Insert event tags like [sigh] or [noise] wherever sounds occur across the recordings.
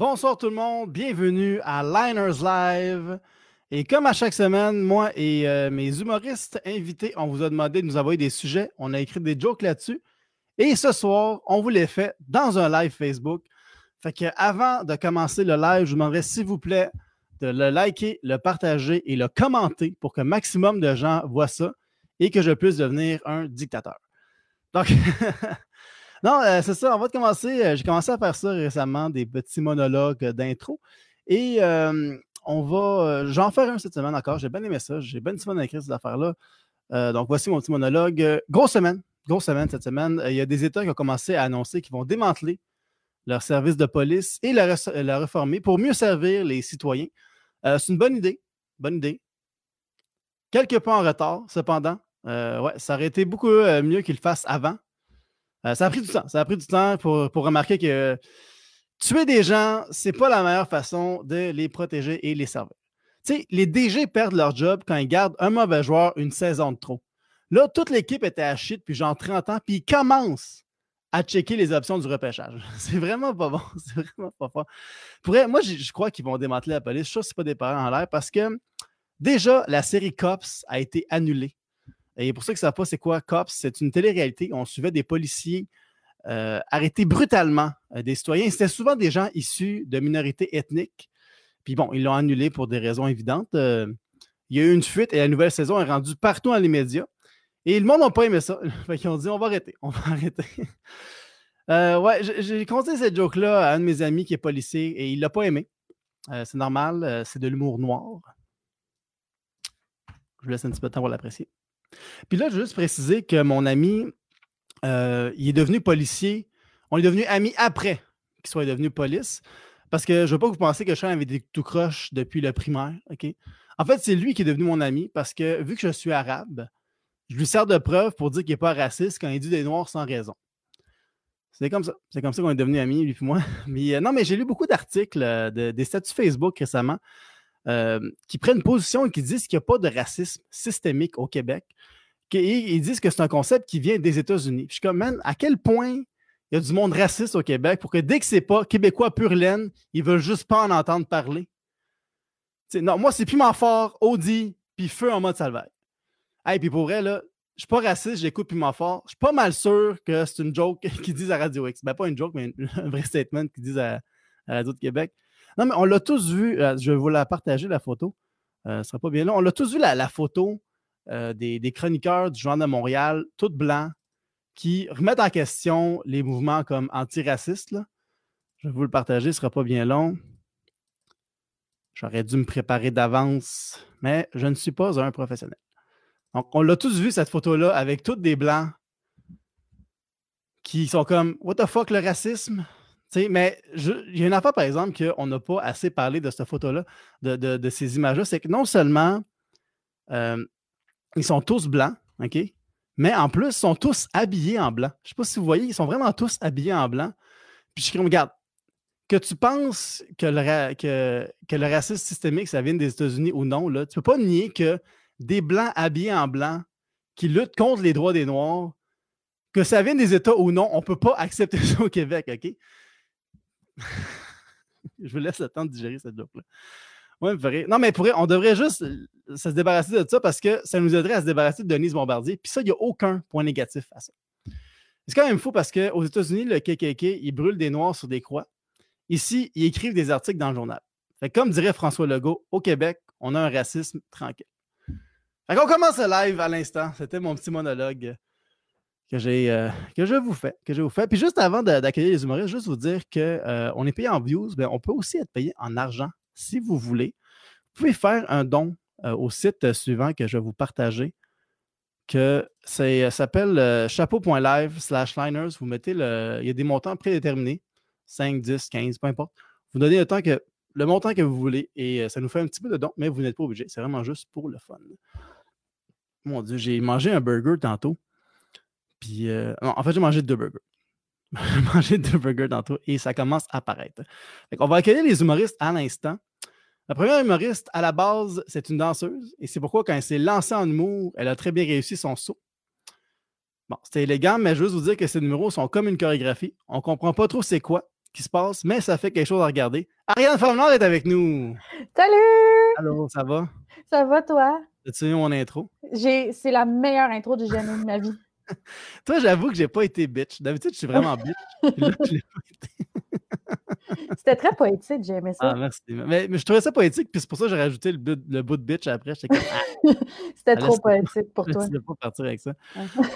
Bonsoir tout le monde, bienvenue à Liners Live. Et comme à chaque semaine, moi et euh, mes humoristes invités, on vous a demandé de nous envoyer des sujets. On a écrit des jokes là-dessus. Et ce soir, on vous les fait dans un live Facebook. Fait que avant de commencer le live, je vous demanderais s'il vous plaît de le liker, le partager et le commenter pour que maximum de gens voient ça et que je puisse devenir un dictateur. Donc, [laughs] non, euh, c'est ça, on va commencer. Euh, j'ai commencé à faire ça récemment, des petits monologues d'intro. Et euh, on va. J'en faire un cette semaine encore. J'ai bien aimé ça. J'ai bien du fun à écrire cette affaire-là. donc, voici mon petit monologue. grosse semaine. Grosse semaine cette semaine. Il y a des États qui ont commencé à annoncer qu'ils vont démanteler leur service de police et la, la réformer pour mieux servir les citoyens. c'est une bonne idée. Bonne idée. Quelques pas en retard, cependant. ouais, ça aurait été beaucoup mieux qu'ils le fassent avant. Euh, ça a pris du temps. Ça a pris du temps pour, remarquer que tuer des gens, c'est pas la meilleure façon de les protéger et les servir. Tu sais, les DG perdent leur job quand ils gardent un mauvais joueur une saison de trop. Là, toute l'équipe était à shit depuis genre 30 ans, puis ils commencent à checker les options du repêchage. [laughs] C'est vraiment pas bon. [laughs] C'est vraiment pas fort. Pour moi, je crois qu'ils vont démanteler la police. Je suis sûr que ce pas des parents en l'air parce que déjà, la série Cops a été annulée et pour que ça ne pas c'est quoi COPS, c'est une télé-réalité. On suivait des policiers euh, arrêter brutalement euh, des citoyens. C'était souvent des gens issus de minorités ethniques. Puis bon, ils l'ont annulé pour des raisons évidentes. Euh, il y a eu une fuite et la nouvelle saison est rendue partout dans les médias. Et le monde n'a pas aimé ça. [laughs] Ils ont dit on va arrêter, on va [laughs] arrêter. ouais, j'ai compté cette joke-là à un de mes amis qui est policier et il ne l'a pas aimé. c'est normal, c'est de l'humour noir. Je vous laisse un petit peu de temps pour l'apprécier. Puis là, je veux juste préciser que mon ami, euh, il est devenu policier. On est devenu amis après qu'il soit devenu police. Parce que je ne veux pas que vous pensiez que Sean avait des tout croche depuis le primaire. En fait, c'est lui qui est devenu mon ami parce que vu que je suis arabe, je lui sers de preuve pour dire qu'il n'est pas raciste quand il dit des noirs sans raison. C'est comme ça. C'est comme ça qu'on est devenu amis, lui et moi. [laughs] Mais, euh, non, mais j'ai lu beaucoup d'articles, euh, des statuts Facebook récemment euh, qui prennent position et qui disent qu'il n'y a pas de racisme systémique au Québec. ils disent que c'est un concept qui vient des États-Unis. Je suis comme, man, à quel point il y a du monde raciste au Québec pour que dès que c'est pas québécois pur laine, ils veulent juste pas en entendre parler? non, moi, c'est piment fort, Audi, puis feu en mode salvaire. Hey, puis pour vrai, là, je suis pas raciste, j'écoute piment fort. Je suis pas mal sûr que c'est une joke [laughs] qu'ils disent à Radio X. Ben, pas une joke, mais [laughs] un vrai statement qu'ils disent à, à Radio de Québec. Non, mais on l'a tous vu. Euh, je vais vous la partager, la photo. Euh, ce ne sera pas bien là. On l'a tous vu, la, photo euh, des, chroniqueurs du Journal de Montréal, tout blancs, qui remettent en question les mouvements comme antiracistes. Je vais vous le partager, ce ne sera pas bien long. J'aurais dû me préparer d'avance, mais je ne suis pas un professionnel. Donc, on l'a tous vu, cette photo-là, avec tous des blancs qui sont comme What the fuck le racisme? Mais il y a une affaire, par exemple, qu'on n'a pas assez parlé de cette photo-là, de, ces images-là, c'est que non seulement euh, ils sont tous blancs, OK? Mais en plus, ils sont tous habillés en blanc. Je ne sais pas si vous voyez, ils sont vraiment tous habillés en blanc. Puis je comme, regarde, que tu penses que le, que, que le racisme systémique, ça vient des États-Unis ou non, là, tu ne peux pas nier que des blancs habillés en blanc qui luttent contre les droits des Noirs, que ça vienne des États ou non, on ne peut pas accepter [laughs] ça au Québec, OK? [laughs] je vous laisse le temps de digérer cette joke-là. non, mais on devrait juste euh, se débarrasser de ça parce que ça nous aiderait à se débarrasser de Denise Bombardier. Puis ça, il n'y a aucun point négatif à ça. C'est quand même fou parce qu'aux États-Unis, le KKK, il brûle des noirs sur des croix. Ici, ils écrivent des articles dans le journal. Comme dirait François Legault, au Québec, on a un racisme tranquille. Fait qu'on commence le live à l'instant. C'était mon petit monologue que, euh, que je vous fais. Que je vous fais. Puis juste avant d'accueillir les humoristes, juste vous dire qu'on euh, est payé en views, mais on peut aussi être payé en argent si vous voulez. Vous pouvez faire un don euh, au site suivant que je vais vous partager, que ça s'appelle chapeau.live slash liners. Vous mettez le. Il y a des montants prédéterminés, 5, 10, 15, peu importe. Vous donnez le que le montant que vous voulez et ça nous fait un petit peu de don, mais vous n'êtes pas obligé. C'est vraiment juste pour le fun. Mon Dieu, j'ai mangé un burger tantôt. Puis, euh, en fait, j'ai mangé deux burgers. [laughs] j'ai mangé deux burgers tantôt et ça commence à apparaître. On va accueillir les humoristes à l'instant. La première humoriste, à la base, c'est une danseuse et c'est pourquoi, quand elle s'est lancée en humour, elle a très bien réussi son saut. Bon, c'était élégant, mais je veux juste vous dire que ces numéros sont comme une chorégraphie. On ne comprend pas trop c'est quoi. qui se passe, mais ça fait quelque chose à regarder. Ariane Formenard est avec nous. Salut! Allô, ça va? Ça va, toi? As-tu eu mon intro? C'est la meilleure intro que j'ai jamais de ma vie. [laughs] toi, j'avoue que j'ai pas été bitch. D'habitude, je suis vraiment bitch. Là, je l'ai pas été. [laughs] C'était très poétique, j'ai aimé ça. Ah, merci. Mais, je trouvais ça poétique, puis c'est pour ça que j'ai rajouté le, bout, de bitch après. [laughs] C'était ah, trop poétique pour toi. Je ne pas partir avec ça.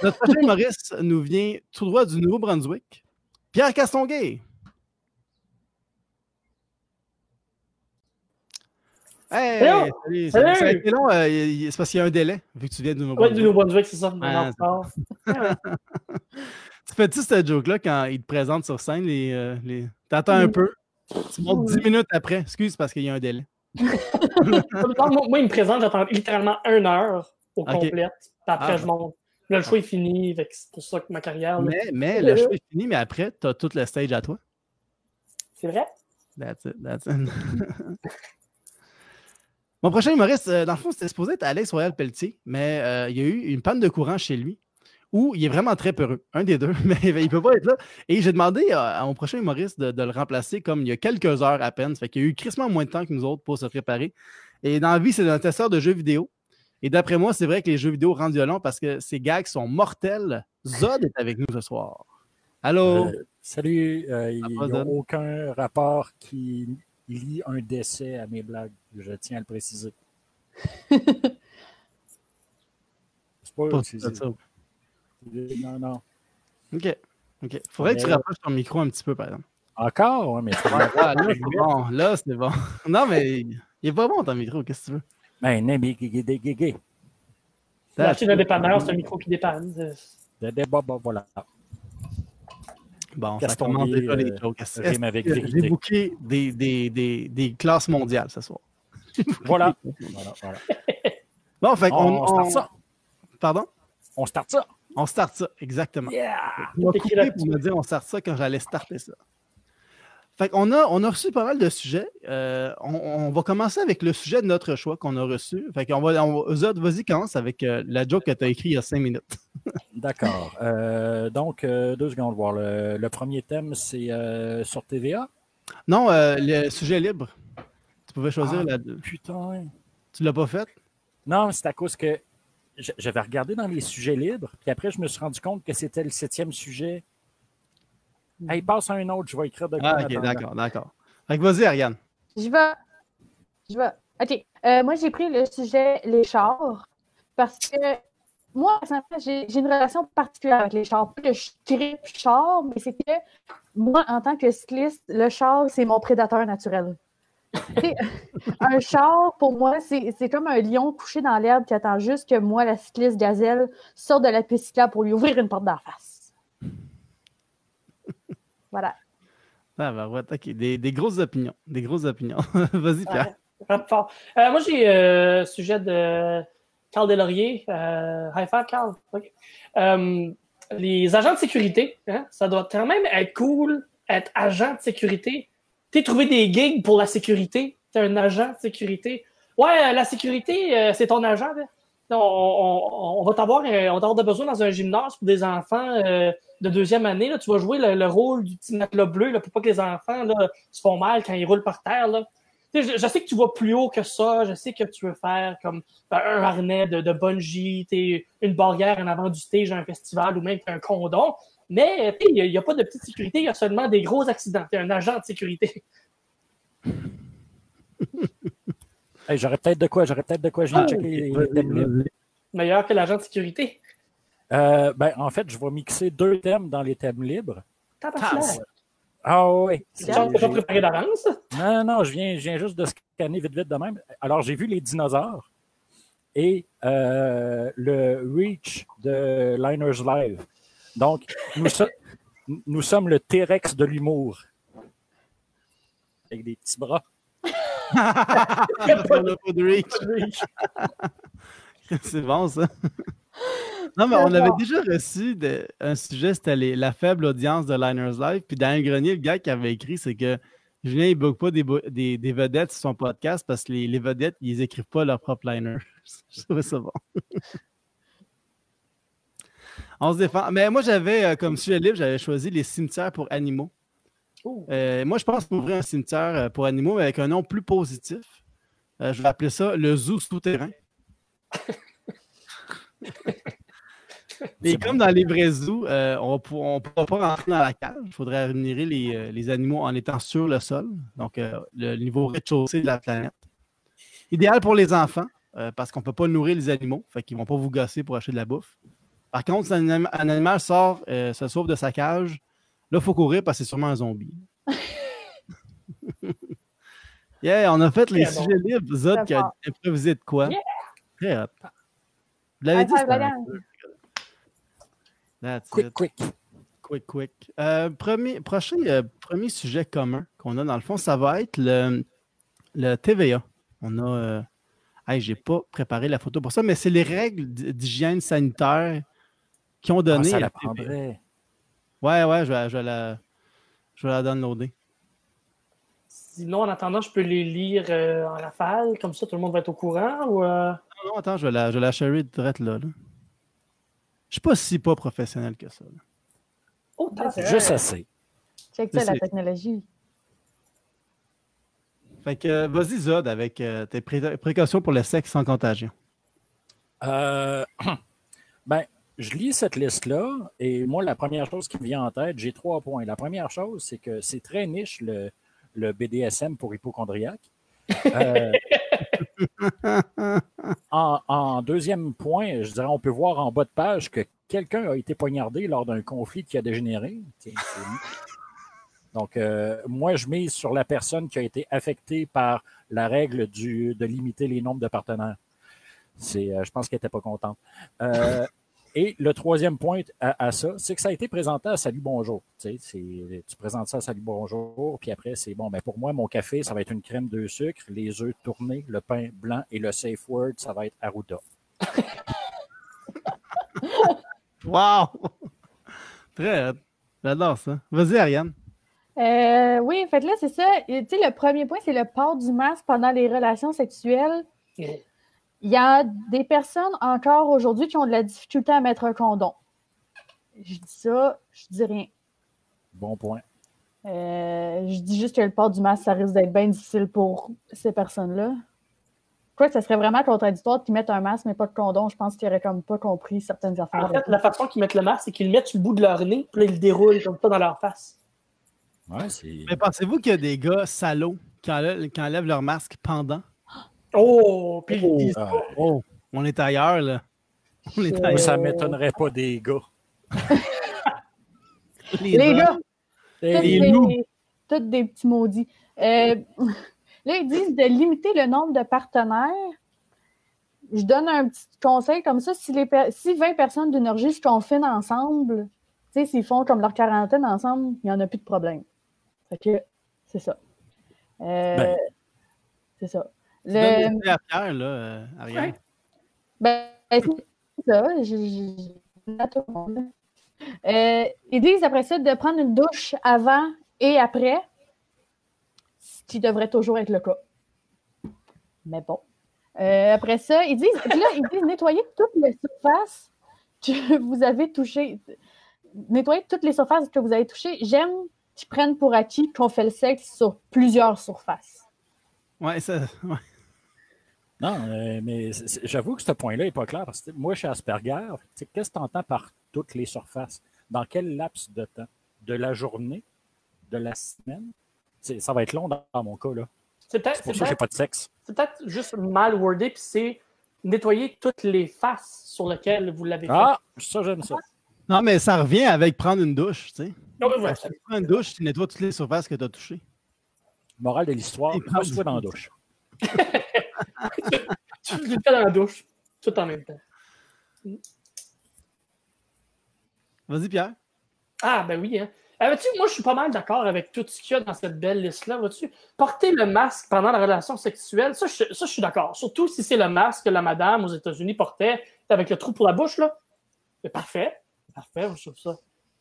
Notre prochain humoriste nous vient tout droit du Nouveau-Brunswick. Pierre Castonguay. Hey, salut, salut. Ça a été long, euh, c'est parce qu'il y a un délai, vu que tu viens du Nouveau-Brunswick. Oui, du Nouveau-Brunswick, c'est ça. [laughs] tu fais-tu cette joke-là quand il te présente sur scène? Les, euh, les... T'attends un peu, tu montes 10 minutes après. Excuse, parce qu'il y a un délai. [laughs] moi, il me présente, j'attends littéralement une heure au complet. Après, ah. je monte. Là, le choix est fini. C'est pour ça que ma carrière. Mais, mais le choix est fini, mais après, tu as tout le stage à toi. C'est vrai? That's it, that's it. [laughs] Mon prochain humoriste, euh, dans le fond, c'était supposé être Alex Royal Pelletier, mais euh, il y a eu une panne de courant chez lui où il est vraiment très peureux. Un des deux, [laughs] mais il ne peut pas être là. Et j'ai demandé à, mon prochain humoriste de, le remplacer comme il y a quelques heures à peine. Ça fait qu'il y a eu crissement moins de temps que nous autres pour se préparer. Et dans la vie, c'est un testeur de jeux vidéo. Et d'après moi, c'est vrai que les jeux vidéo rendent violents parce que ces gags sont mortels. Zod est avec nous ce soir. Allô? Euh, salut. il n'y a aucun rapport qui lie un décès à mes blagues. Je tiens à le préciser. [laughs] c'est pas, ça. Non, non. OK. OK. Faudrait que tu rapproches ton micro un petit peu, par exemple. Encore? Ouais, mais là, c'est bon. Là, c'est bon. [laughs] Non, mais il est pas bon ton micro. Qu'est-ce que tu veux? Ben, mais gégé. Tu as acheté un dépanneur, c'est un micro qui dépanne. Voilà. Bon, ça commence déjà les jokes. J'ai booké des, des, des, des, classes mondiales ce soir? [laughs] voilà. voilà, voilà. Bon, fait on, on, start ça. Pardon? On start ça. On start ça, exactement. Yeah! On m'a pour me dire on start ça quand j'allais starter ça. Fait qu'on a, on a reçu pas mal de sujets. Euh, on, va commencer avec le sujet de notre choix qu'on a reçu. Fait qu'on va, vas-y, commence avec euh, la joke que tu as écrite il y a cinq minutes. [laughs] D'accord. Euh, donc, deux secondes, voir. Le, premier thème, c'est sur TVA? Non, le sujet libre. Tu pouvais choisir ah, la. Putain. Tu l'as pas fait? Non, c'est à cause que j'avais regardé dans les sujets libres, puis après, je me suis rendu compte que c'était le septième sujet Hey, passe à un autre, je vais écrire de Ah, ok, d'accord, d'accord. Vas-y, Ariane. Je vais. Je vais. OK. Euh, moi, j'ai pris le sujet les chars parce que moi, j'ai une relation particulière avec les chars. Pas que je tripe char, mais c'est que moi, en tant que cycliste, le char, c'est mon prédateur naturel. [laughs] un char, pour moi, c'est comme un lion couché dans l'herbe qui attend juste que moi, la cycliste gazelle, sorte de la piste là pour lui ouvrir une porte d'en face. Voilà. Ah, bah, ouais, des, des, grosses opinions. Des grosses opinions. [laughs] Vas-y, Pierre. Euh, moi, j'ai un euh, sujet de Carl Delaurier. Euh, high five, Carl. Euh, les agents de sécurité, hein, ça doit quand même être cool être agent de sécurité. Tu trouvé des gigs pour la sécurité. Tu es un agent de sécurité. Ouais, la sécurité, c'est ton agent. On, va t'avoir on de besoin dans un gymnase pour des enfants de deuxième année, là, tu vas jouer le, rôle du petit matelas bleu là, pour pas que les enfants là, se font mal quand ils roulent par terre. Là. Je, je, sais que tu vas plus haut que ça. Je sais que tu veux faire comme un harnais de, de bungee, une barrière en avant du stage à un festival ou même un condom. Mais il n'y a, pas de petite sécurité, il y a seulement des gros accidents. Tu es un agent de sécurité. [laughs] j'aurais peut-être de quoi, j'aurais peut-être de quoi. Je ah, Meilleur que l'agent de sécurité. Euh, ben, en fait, je vais mixer deux thèmes dans les thèmes libres. Ah oui. Tu n'as pas préparé d'avance? Non, non, je viens, je viens juste de scanner vite, vite de même. Alors, j'ai vu les dinosaures et euh, le Reach de Liners Live. Donc, nous, [laughs] nous sommes le T-Rex de l'humour. Avec des petits bras. [laughs] [laughs] C'est bon, ça. Non, mais on avait déjà reçu un sujet, c'était la faible audience de Liners Live. Puis dans un grenier, le gars qui avait écrit, c'est que Julien, il ne pas des, des, vedettes sur son podcast parce que les, vedettes, ils n'écrivent pas leur propre liner. [laughs] Je trouvais ça bon. on se défend. Mais moi, j'avais, euh, comme sujet libre, j'avais choisi les cimetières pour animaux. Oh. Euh, moi, je pense ouvrir un cimetière euh, pour animaux avec un nom plus positif. Euh, je vais appeler ça le zoo souterrain. [laughs] [laughs] Et C'est comme dans les vrais zoos, euh, on ne pourra pas rentrer dans la cage. Il faudrait rémunérer les, euh, les animaux en étant sur le sol, donc euh, le niveau rez-de-chaussée de la planète. Idéal pour les enfants, euh, parce qu'on ne peut pas nourrir les animaux, fait qu'ils ne vont pas vous gosser pour acheter de la bouffe. Par contre, si un, anim- un animal sort, se sauve de sa cage, là, il faut courir parce que c'est sûrement un zombie. [laughs] yeah, on a fait les bon. sujets libres. Zod qui a improvisé de quoi? Yeah. Très hot. Vous l'avez dit. That's Quick, it. quick. Quick, quick. Euh, premier, prochain, euh, premier sujet commun qu'on a dans le fond, ça va être le, le TVA. On a. Euh, hey, j'ai pas préparé la photo pour ça, mais c'est les règles d'hygiène sanitaire qui ont Ah, donné. ça le la TVA. prendrait. Ouais, ouais, je vais, je vais la, je vais la downloader. Sinon, en attendant, je peux les lire euh, en rafale, comme ça tout le monde va être au courant. Ou, euh, Non, non, attends, je vais la, je vais la sharer direct là. là. Je suis pas si pas professionnel que ça. là. Oh, Juste assez. Check ça, C'est- la technologie. Fait que, euh, vas-y, Zod, avec euh, tes pré- précautions pour le sexe sans contagion. Euh, [clears throat] ben, je lis cette liste-là et moi, la première chose qui me vient en tête, j'ai trois points. La première chose, c'est que c'est très niche le, le BDSM pour hypochondriaque. Euh, [laughs] [laughs] en, deuxième point, je dirais, on peut voir en bas de page que quelqu'un a été poignardé lors d'un conflit qui a dégénéré. Donc, euh, moi, je mise sur la personne qui a été affectée par la règle du, de limiter les nombres de partenaires. Euh, je pense qu'elle n'était pas contente. Euh, et le troisième point à, à ça, c'est que ça a été présenté à Salut Bonjour. Tu, sais, c'est- tu présentes ça à Salut Bonjour, puis après, c'est bon, ben pour moi, mon café, ça va être une crème de sucre, les œufs tournés, le pain blanc et le safe word, ça va être Arruda. [laughs] Wow! Très. J'adore ça. Vas-y, Ariane. Euh, oui, en fait, là, c'est ça. Tu sais, le premier point, c'est le port du masque pendant les relations sexuelles. Il y a des personnes encore aujourd'hui qui ont de la difficulté à mettre un condom. Je dis ça, je dis rien. Bon point. Euh, je dis juste que le port du masque, ça risque d'être bien difficile pour ces personnes-là. Je crois que ça serait vraiment contradictoire qu'ils mettent un masque mais pas de condom. Je pense qu'ils n'auraient comme pas compris certaines affaires. En fait, la façon qu'ils mettent le masque, c'est qu'ils le mettent sur le bout de leur nez, puis là, ils le déroulent comme ça dans leur face. Ouais, c'est. Mais pensez-vous qu'il y a des gars salauds qui enlèvent, qui enlèvent leur masque pendant? Oh, puis ils disent Ah, Oh, on est ailleurs, là. On est ailleurs. ça m'étonnerait pas des gars. [laughs] Les gars, tous les des, loups. tous des petits maudits. Euh, [laughs] là, ils disent de limiter le nombre de partenaires. Je donne un petit conseil comme ça. Si, les, si 20 personnes d'une orgie se confinent ensemble, tu sais, s'ils font comme leur quarantaine ensemble, il n'y en a plus de problème. Fait que c'est ça. Euh, Ben. c'est ça. Tu Le, idées à Pierre, là, euh, Ariane. Ouais. ben, c'est ça. Je, à tout le monde. Euh, ils disent après ça de prendre une douche avant et après, ce qui devrait toujours être le cas. Mais bon. Euh, après ça, ils disent, là, ils disent nettoyer toutes les surfaces que vous avez touchées. Nettoyer toutes les surfaces que vous avez touchées. J'aime qu'ils prennent pour acquis qu'on fait le sexe sur plusieurs surfaces. Ouais, ça. [laughs] ouais. Non, euh, mais j'avoue que ce point-là n'est pas clair. Parce que moi, je suis Asperger. Qu'est-ce que tu entends par toutes les surfaces? Dans quel laps de temps? De la journée? De la semaine? Ça va être long dans, dans mon cas. là. C'est peut-être pour ça que pas de sexe. c'est peut-être juste mal wordé, puis c'est nettoyer toutes les faces sur lesquelles vous l'avez Ah, ça, j'aime ça. Non, mais ça revient avec prendre une douche, tu sais. fait. Non, mais voilà. Quand tu prends une douche, tu nettoies toutes les surfaces que tu as touchées. Morale de l'histoire, Et pas soit dans la douche. [laughs] Tu le fais dans la douche, tout en même temps. Vas-y, Pierre. Ah, ben oui. Hein. Ah, moi, je suis pas mal d'accord avec tout ce qu'il y a dans cette belle liste-là. Vois-tu, porter le masque pendant la relation sexuelle, ça, je, ça, je suis d'accord. Surtout si c'est le masque que la madame aux États-Unis portait avec le trou pour la bouche, là. C'est parfait. Parfait, je trouve ça.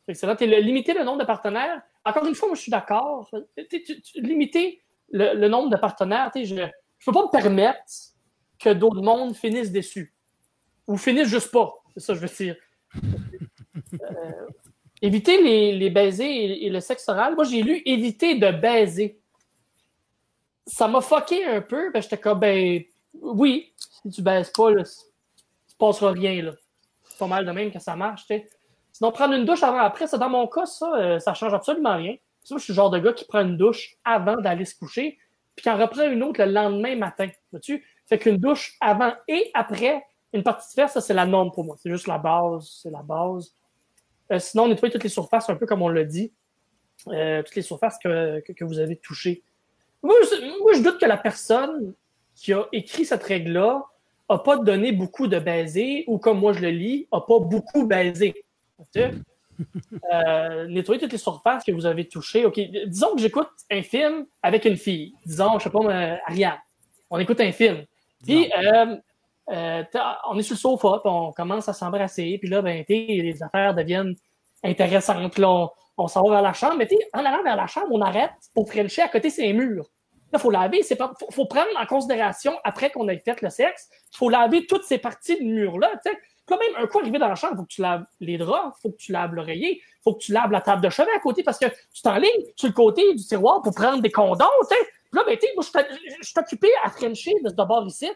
Excellent. Et le, limiter le nombre de partenaires, encore une fois, moi, je suis d'accord. Limiter le, le nombre de partenaires, sais, je peux pas me permettre que d'autres mondes finissent déçus. Ou finissent juste pas. C'est ça, que je veux dire. éviter les, les baisers et, le sexe oral. Moi, j'ai lu éviter de baiser. Ça m'a fucké un peu. Ben, j'étais comme, ben, oui, si tu baises pas, là, il se passera rien. Là. C'est pas mal de même que ça marche. tu. Sinon, prendre une douche avant, après, ça, dans mon cas, ça, euh, ça change absolument rien. Je suis le genre de gars qui prend une douche avant d'aller se coucher, puis qui en reprend une autre le lendemain matin. Vois-tu? Fait qu'une douche avant et après une partie de fesse, ça, c'est la norme pour moi. C'est juste la base. C'est la base. Euh, sinon, nettoyer toutes les surfaces, un peu comme on l'a dit. Euh, toutes les surfaces que, que, vous avez touchées. Moi je, doute que la personne qui a écrit cette règle-là n'a pas donné beaucoup de baisers ou, comme moi je le lis, n'a pas beaucoup baisé. Euh, nettoyer toutes les surfaces que vous avez touchées. OK, disons que j'écoute un film avec une fille. Disons, je sais pas, euh, Ariane. On écoute un film. Puis, euh, on est sur le sofa, puis on commence à s'embrasser. Puis là, ben, les affaires deviennent intéressantes. Puis là, on, on s'en va vers la chambre. Mais en allant vers la chambre, on arrête pour frencher à côté ses murs. Là, il faut laver. Il faut, faut prendre en considération, après qu'on ait fait le sexe, il faut laver toutes ces parties de mur-là. Quand même, un coup arrivé dans la chambre, il faut que tu laves les draps, il faut que tu laves l'oreiller, il faut que tu laves la table de chevet à côté parce que tu t'enlignes sur le côté du tiroir pour prendre des condoms, Là, ben, moi, je suis- occupé à Frencher de ce bord ici.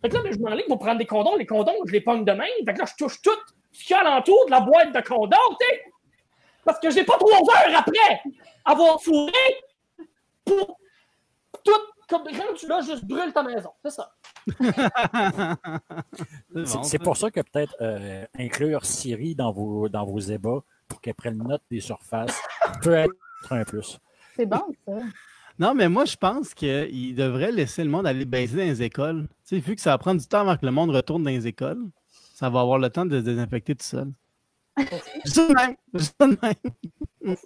Fait que là, ben, je m'enligne pour prendre des condoms. Les condoms, je les pogne de même. Fait que là, je touche tout ce qu'il y a alentour de la boîte de condoms, tu. Parce que j'ai pas trois heures après avoir fourré pour tout, comme rendu là, juste brûle ta maison. C'est ça. C'est pour ça que peut-être euh, inclure Siri dans vos, dans vos ébats pour qu'elle prenne note des surfaces peut être un plus. C'est bon, ça. Non, mais moi, je pense qu'il devrait laisser le monde aller baiser dans les écoles. Tu sais, vu que ça va prendre du temps avant que le monde retourne dans les écoles, ça va avoir le temps de se désinfecter tout seul. [laughs] Juste de même. Juste de même.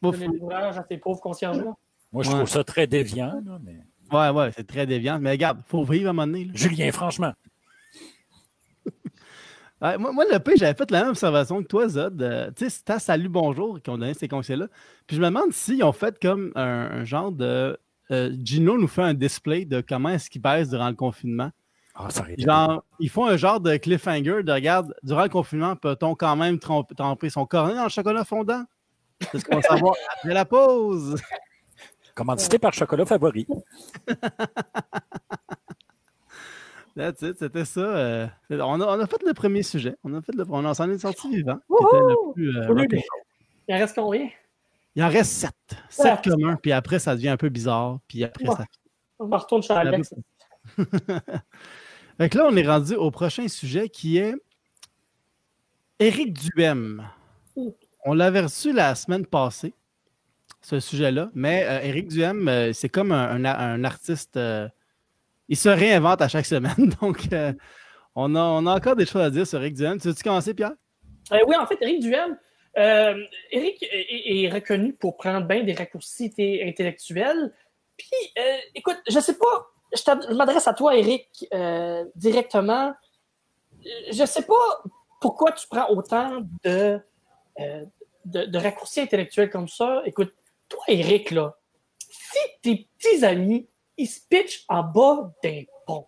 Pas fou. l'ouvrage à ces pauvres concierges-là. Moi, je Ouais. trouve ça très déviant. là, mais... Ouais, ouais, c'est très déviant. Mais regarde, faut vivre à un moment donné. là. Julien, franchement, [laughs] Ouais, moi, moi, le P, j'avais fait la même observation que toi, Zod. Euh, tu sais, c'était Salut Bonjour qui ont donné ces conseils-là. Puis je me demande s'ils ont fait comme un, un genre de. euh, Gino nous fait un display de comment est-ce qu'il baisse durant le confinement. ah, ça Genre, ils font un genre de cliffhanger de regarde, durant le confinement, peut-on quand même tromper- tremper son cornet dans le chocolat fondant? C'est ce qu'on va savoir [laughs] après la pause. Commandité par Chocolat Favori. [laughs] That's it, c'était ça. euh, on, a, on a fait le premier sujet. On a fait le, on en s'en est sorti vivant. euh. Il en reste combien? Il en reste sept. Sept Ouais. communs, puis après, ça devient un peu bizarre. Puis après, Ouais. ça. On me retourne chez Alex. [laughs] Fait que là, on est rendu au prochain sujet qui est Éric Duhem. On l'avait reçu la semaine passée, ce sujet-là, mais euh, Éric Duhem, euh, c'est comme un, un- artiste. euh, il se réinvente à chaque semaine. [laughs] Donc, euh, on, a, on a encore des choses à dire sur Éric Duhem. Tu veux-tu commencer, Pierre? Euh, oui, en fait, Eric Duhem, euh, Eric est, reconnu pour prendre bien des raccourcis intellectuels. Puis, euh, écoute, je sais pas, je, m'adresse à toi, Eric, euh, directement. Euh, Je sais pas pourquoi tu prends autant euh, de, de raccourcis intellectuels comme ça. Écoute, toi, Eric, là, si tes petits amis, ils se pitchent en bas d'un pont,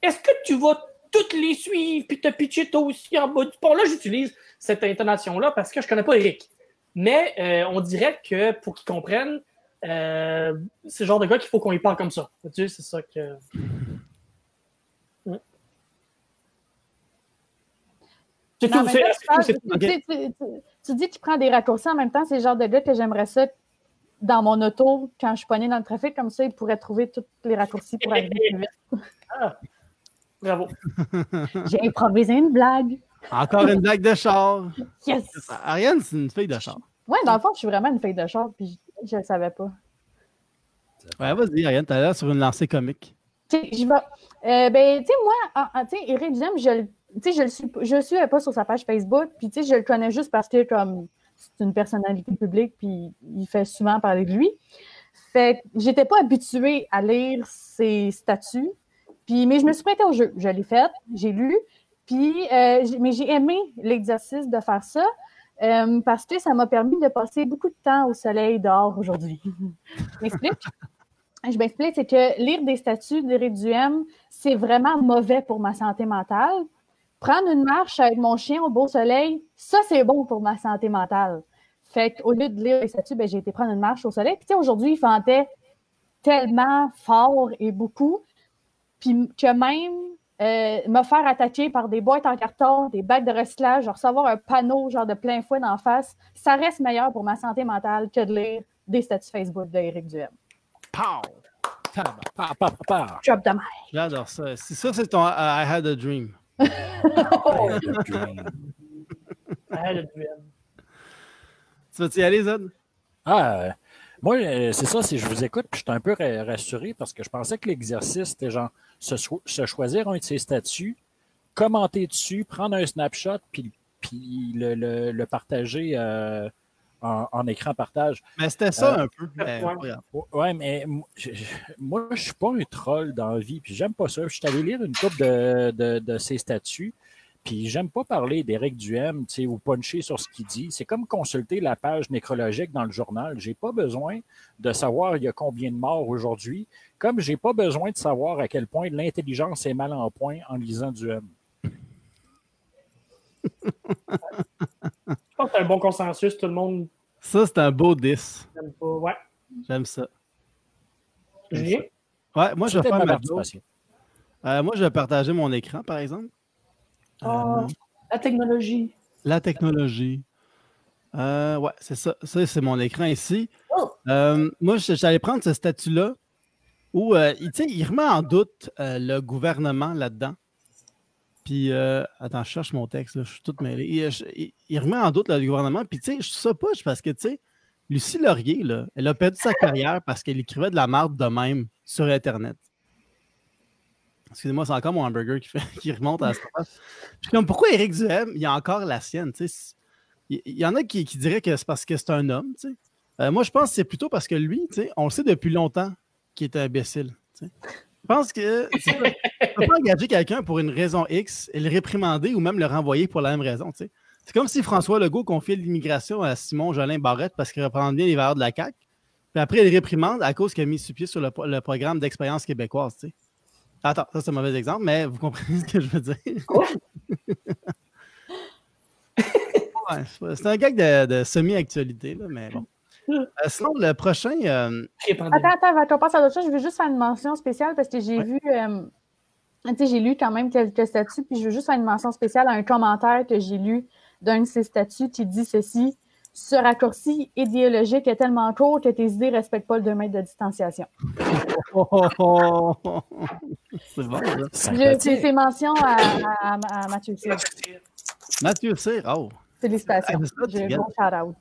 est-ce que tu vas toutes les suivre puis te pitcher toi aussi en bas du pont? Là, j'utilise cette intonation-là parce que je connais pas Eric. Mais euh, on dirait que pour qu'ils comprennent, euh, c'est le genre de gars qu'il faut qu'on y parle comme ça. C'est ça que. C'est- tout, tu dis que tu prends des raccourcis en même temps, c'est le genre de gars que j'aimerais ça dans mon auto, quand je suis dans le trafic, comme ça, il pourrait trouver tous les raccourcis pour arriver plus vite. Bravo. [laughs] J'ai improvisé une blague. Encore une blague de char. Yes! Ariane, c'est une fille de char. Ouais, dans le fond, je suis vraiment une fille de char, puis je, je le savais pas. Ouais, vas-y, Ariane, t'as l'air sur une lancée comique. Tu sais, je vais. Euh, ben, tu sais, moi, ah, ah, tu sais, Eric Duhem, je le. Tu sais, je le suis, je le suis pas sur sa page Facebook, puis tu sais, je le connais juste parce que, comme, c'est une personnalité publique, puis il fait souvent parler de lui. Fait que j'étais pas habituée à lire ses statuts, puis, mais je me suis prêtée au jeu. Je l'ai fait, j'ai lu, puis, euh, mais j'ai aimé l'exercice de faire ça, euh, parce que ça m'a permis de passer beaucoup de temps au soleil dehors aujourd'hui. [laughs] je m'explique. Je m'explique, c'est que lire des statuts d'Éric Duhem, c'est vraiment mauvais pour ma santé mentale. Prendre une marche avec mon chien au beau soleil, ça, c'est bon pour ma santé mentale. Fait qu'au lieu de lire les statuts, ben, j'ai été prendre une marche au soleil. Puis, tu sais, aujourd'hui, il fantait tellement fort et beaucoup. Puis que même euh, me faire attaquer par des boîtes en carton, des bacs de recyclage, recevoir un panneau genre de plein fouet d'en face, ça reste meilleur pour ma santé mentale que de lire des statuts Facebook d'Éric Duhem. Pow! Pa, pa, pa. J'adore ça. Si ça, c'est ton I had a dream. I had a dream. Tu vas-y aller, Zed? Ah, euh, moi, euh, c'est ça, si je vous écoute, puis je suis un peu ra- rassuré parce que je pensais que l'exercice, c'était genre se, so- se choisir un de ses statuts, commenter dessus, prendre un snapshot, puis, puis le, le- le partager euh, en, en écran partage. Mais c'était ça Euh, un peu. Mais, ouais. mais je- je- moi, je suis pas un troll dans la vie, puis j'aime pas ça. Je suis allé lire une couple de, de, de ses statuts, puis j'aime pas parler d'Éric Duhem, tu sais, ou puncher sur ce qu'il dit. C'est comme consulter la page nécrologique dans le journal. J'ai pas besoin de savoir il y a combien de morts aujourd'hui, comme j'ai pas besoin de savoir à quel point l'intelligence est mal en point en lisant Duhem. Je pense que c'est un bon consensus. Tout le monde Ça, c'est un beau 10. n'aime pas. Ouais. J'aime ça. Julien? Ouais, moi, je vais faire ma. Euh, moi, je vais partager mon écran, par exemple. Ah, Euh, la technologie. la technologie. Euh, ouais, c'est ça. Ça, c'est mon écran ici. Oh. Euh, moi, j'allais prendre ce statut-là où euh, il, il remet en doute euh, le gouvernement là-dedans. Puis, euh, attends, je cherche mon texte, là, je suis tout mêlé. Il, je- il remet en doute le gouvernement. Puis, tu sais, je ça poche parce que, tu sais, Lucie Laurier, là, elle a perdu sa carrière parce qu'elle écrivait de la merde de même sur Internet. Excusez-moi, c'est encore mon hamburger qui, [laughs] remonte à ce moment. Puis comme, pourquoi Éric Duhem, il a encore la sienne? tu sais? Il y, en a qui, diraient que c'est parce que c'est un homme. tu sais. Euh, moi, je pense que c'est plutôt parce que lui, tu sais, on le sait depuis longtemps qu'il est imbécile. Je pense que [laughs] tu peux pas engager quelqu'un pour une raison X et le réprimander ou même le renvoyer pour la même raison. tu sais. C'est comme si François Legault confiait l'immigration à Simon Jolin Barrette parce qu'il reprend bien les valeurs de la CAQ. Puis après, il réprimande à cause qu'il a mis sur pied sur le, le programme d'expérience québécoise. tu sais. Attends, ça c'est un mauvais exemple, mais vous comprenez [laughs] ce que je veux dire. Quoi? [laughs] Ouais, c'est un gag de, de semi-actualité, là, mais bon. Euh, sinon, le prochain, euh. Attends, attends, avant qu'on passe à d'autres choses, je veux juste faire une mention spéciale parce que j'ai Ouais. vu, euh, tu sais, j'ai lu quand même quelques statuts, puis je veux juste faire une mention spéciale à un commentaire que j'ai lu d'un de ces statuts qui dit ceci. Ce raccourci idéologique est tellement court que tes idées ne respectent pas le 2 mètres de distanciation. oh, oh, oh, oh. c'est bon, ça. Je- c'est mention à, à- à Mathieu Cyr. Mathieu Cyr, oh, Félicitations. Ah, c'est ça, J'ai un gros shout-out.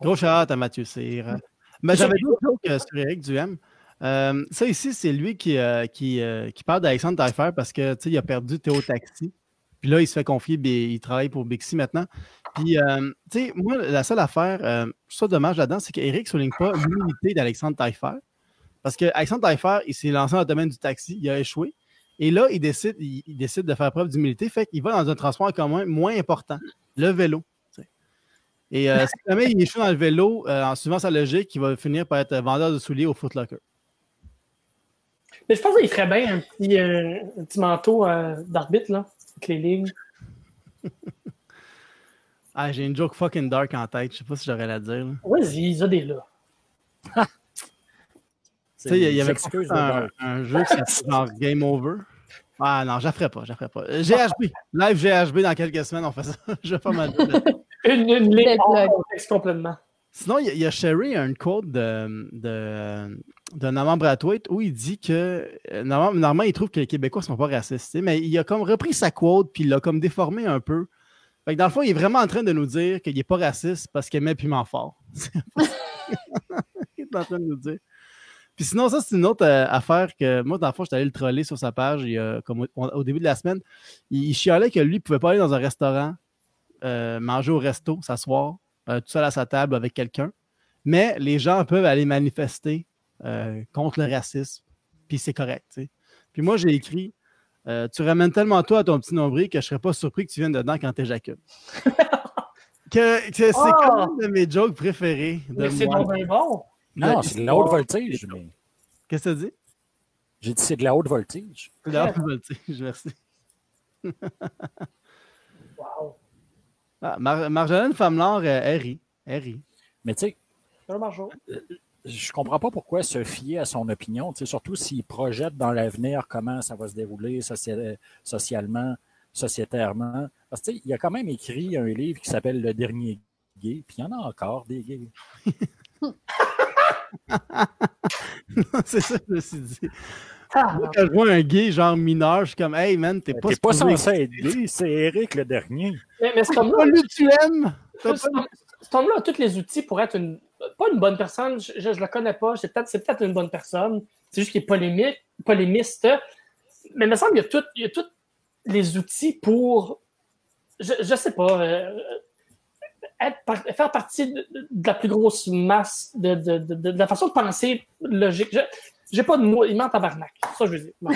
Gros shout à Mathieu Cyr. Mais j'avais d'autres jokes euh, sur Eric Duhem. Euh, ça ici, c'est lui qui, euh, qui, euh, qui parle d'Alexandre Taillefer parce que il a perdu Théo Taxi. Puis là, il se fait confier, il travaille pour Bixi maintenant. Puis, tu sais, moi, la seule affaire, ça dommage là-dedans, c'est qu'Éric ne souligne pas l'unité d'Alexandre Taillefer. Parce qu'Alexandre Taillefer, il s'est lancé dans le domaine du taxi, il a échoué. Et là, il décide, il, il décide de faire preuve d'humilité, fait qu'il va dans un transport en commun moins important, le vélo. Et euh, si jamais il échoue dans le vélo, euh, en suivant sa logique, il va finir par être vendeur de souliers au Footlocker. Mais je pense qu'il ferait bien un petit, euh, un petit manteau euh, d'arbitre, là, avec les lignes. [laughs] Ah, j'ai une joke fucking dark en tête, je sais pas si j'aurais la dire. Vas-y, ils ont des là. [laughs] Tu sais, il y- avait un, jeu qui s'appelle genre Game Over. Ah non, je la ferai pas, je la ferai pas. GHB, live GHB dans quelques semaines, on fait ça. [laughs] je vais pas mal. Une, une ligne hors contexte complètement. Sinon, il y, a- il y a Sherry, un quote de, de, de Norman Brathwaite où il dit que euh, Norman, normalement, il trouve que les Québécois ne sont pas racistes. Mais il a comme repris sa quote puis il l'a comme déformé un peu. Fait que dans le fond, il est vraiment en train de nous dire qu'il n'est pas raciste parce qu'il met piment fort. [laughs] C'est il est en train de nous dire. Puis sinon, ça, c'est une autre euh, affaire que moi, dans le fond, j'étais allé le troller sur sa page il comme au, au début de la semaine. Il, il chialait que lui, il ne pouvait pas aller dans un restaurant, euh, manger au resto, s'asseoir, euh, tout seul à sa table avec quelqu'un. Mais les gens peuvent aller manifester euh, contre le racisme. Puis c'est correct. Puis moi, j'ai écrit euh, Tu ramènes tellement toi à ton petit nombril que je ne serais pas surpris que tu viennes dedans quand tu éjacules. [laughs] que, que c'est Oh! quand même de mes jokes préférés de Mais c'est bon. Non, c'est de la haute voltige. mais Qu'est-ce que tu dis J'ai dit c'est de la haute voltige. De la haute voltige, merci. Wow. Ah, Mar- Marjolaine Famelard, euh, elle rit. Elle rit. Mais tu sais, Marjo. je comprends pas pourquoi se fier à son opinion, tu sais, surtout s'il projette dans l'avenir comment ça va se dérouler socia- socialement, sociétairement. Parce que tu sais, il a quand même écrit un livre qui s'appelle Le dernier gay, puis il y en a encore des gays. [laughs] [laughs] c'est ça que je me suis dit. Ah, Moi, quand je vois un gay genre mineur, je suis comme, hey man, t'es pas, pas censé être gay, c'est Eric le dernier. mais, T'as homme-là, pas lu tu aimes? Cet homme-là a tous les outils pour être une. Pas une bonne personne, je, je, je le connais pas. C'est peut-être c'est peut-être une bonne personne. C'est juste qu'il est polémique, polémiste. Mais il me semble qu'il y a tous il y a tous les outils pour. Je, je sais pas. euh, être faire partie de, de la plus grosse masse, de, de, de, de la façon de penser logique. Je- J'ai pas de mots, il ment tabarnak. Ça, je veux dire. Bon.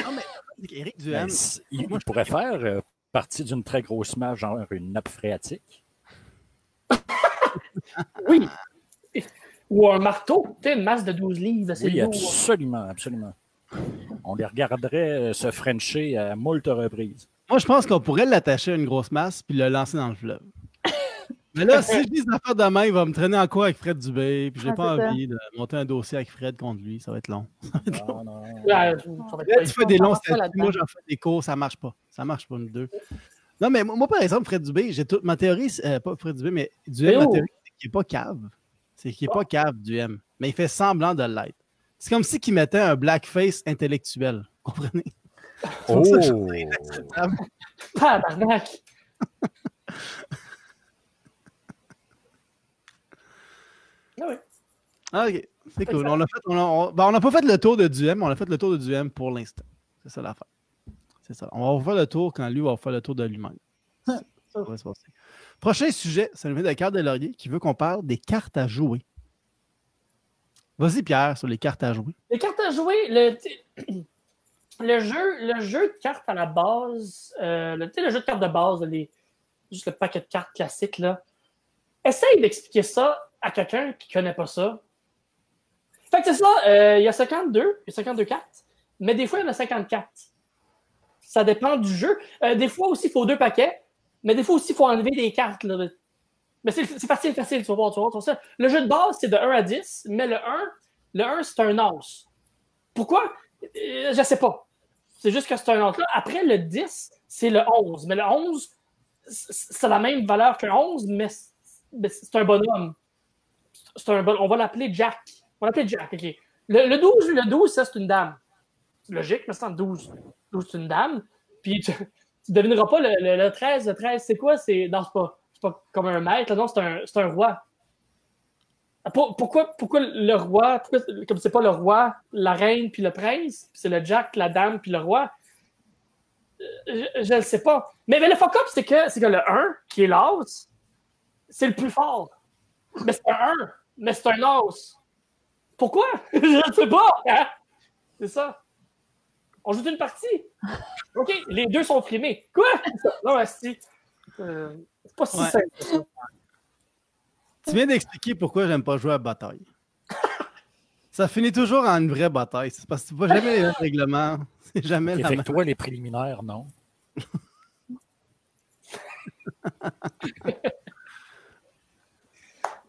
Eric Ben, il, il pourrait faire euh, partie d'une très grosse masse, genre une nappe phréatique. [laughs] Oui. Ou un marteau, tu sais, une masse de 12 livres, c'est Oui, lourd. absolument, absolument. On les regarderait euh, se frencher à moult reprises. moi, je pense qu'on pourrait l'attacher à une grosse masse puis le lancer dans le fleuve. Mais là, [laughs] si je dis des affaires demain, il va me traîner en cours avec Fred Dubé, puis j'ai Ah, pas ça. envie de monter un dossier avec Fred contre lui. Ça va être long. [laughs] Non, non. Là, tu fais des on longs statuts, moi j'en fais des cours, ça marche pas. Ça marche pas, nous deux. Non, mais moi, par exemple, Fred Dubé, j'ai tout. Ma théorie, c'est- euh, pas Fred Dubé, mais Duhem, Mais ma théorie, c'est qu'il est pas cave. C'est qu'il est pas cave, Duhem. Mais il fait semblant de l'être. C'est comme si qu'il mettait un blackface intellectuel. Comprenez? Oh! [laughs] Tabarnak. Ah oui. Ah, ok. C'est cool. On a, fait, on, a, on- ben, on a pas fait le tour de Duhem, on a fait le tour de Duhem pour l'instant. C'est ça l'affaire. C'est ça. On va faire le tour quand lui va faire le tour de lui-même. [laughs] Ça va se passer. Prochain sujet, c'est le de cartes de laurier qui veut qu'on parle des cartes à jouer. Vas-y, Pierre, sur les cartes à jouer. Les cartes à jouer, le, [clears throat] le, jeu, le jeu de cartes à la base, euh, le, tu sais, le jeu de cartes de base, les, juste le paquet de cartes classique, là. Essaye d'expliquer ça à quelqu'un qui ne connaît pas ça. Fait que c'est ça, euh, il y a 52, il y a 52 cartes, mais des fois, il y en a 54. Ça dépend du jeu. Euh, des fois aussi, il faut deux paquets, mais des fois aussi, il faut enlever des cartes. Mais c'est facile, facile, tu vas voir, tu vas voir. Le jeu de base, c'est de 1 à 10, mais le 1, le 1, c'est un os. Pourquoi? Euh, je sais pas. C'est juste que c'est un os. Après, le 10, c'est le 11. Mais le 11, c- c'est la même valeur qu'un 11, mais c'est un bonhomme. Un bon- On va l'appeler Jack. On va l'appeler Jack, OK. Le, le 12, le 12, ça, c'est une dame. C'est logique, mais c'est en 12. 12, c'est une dame. Puis tu, tu devineras pas le, le- le 13. Le 13, c'est quoi? C'est, non, c'est pas, comme un maître. Non, c'est un, roi. Pour- Pourquoi, le roi, pourquoi, comme c'est pas le roi, la reine puis le prince, puis c'est le Jack, la dame puis le roi, euh, je ne sais pas. Mais, le fuck up, c'est que, c'est que le 1, qui est l'as, c'est le plus fort. Mais c'est un 1, mais c'est un os. Pourquoi? [laughs] je ne sais pas. hein? C'est ça. On joue une partie. OK, les deux sont primés. Quoi? Non, asti. Euh, c'est pas si Ouais. simple. que ça. Tu viens d'expliquer pourquoi j'aime pas jouer à bataille. Ça finit toujours en une vraie bataille. C'est parce que tu vois jamais les mêmes règlements. C'est jamais la même. toi, les préliminaires, non? [laughs]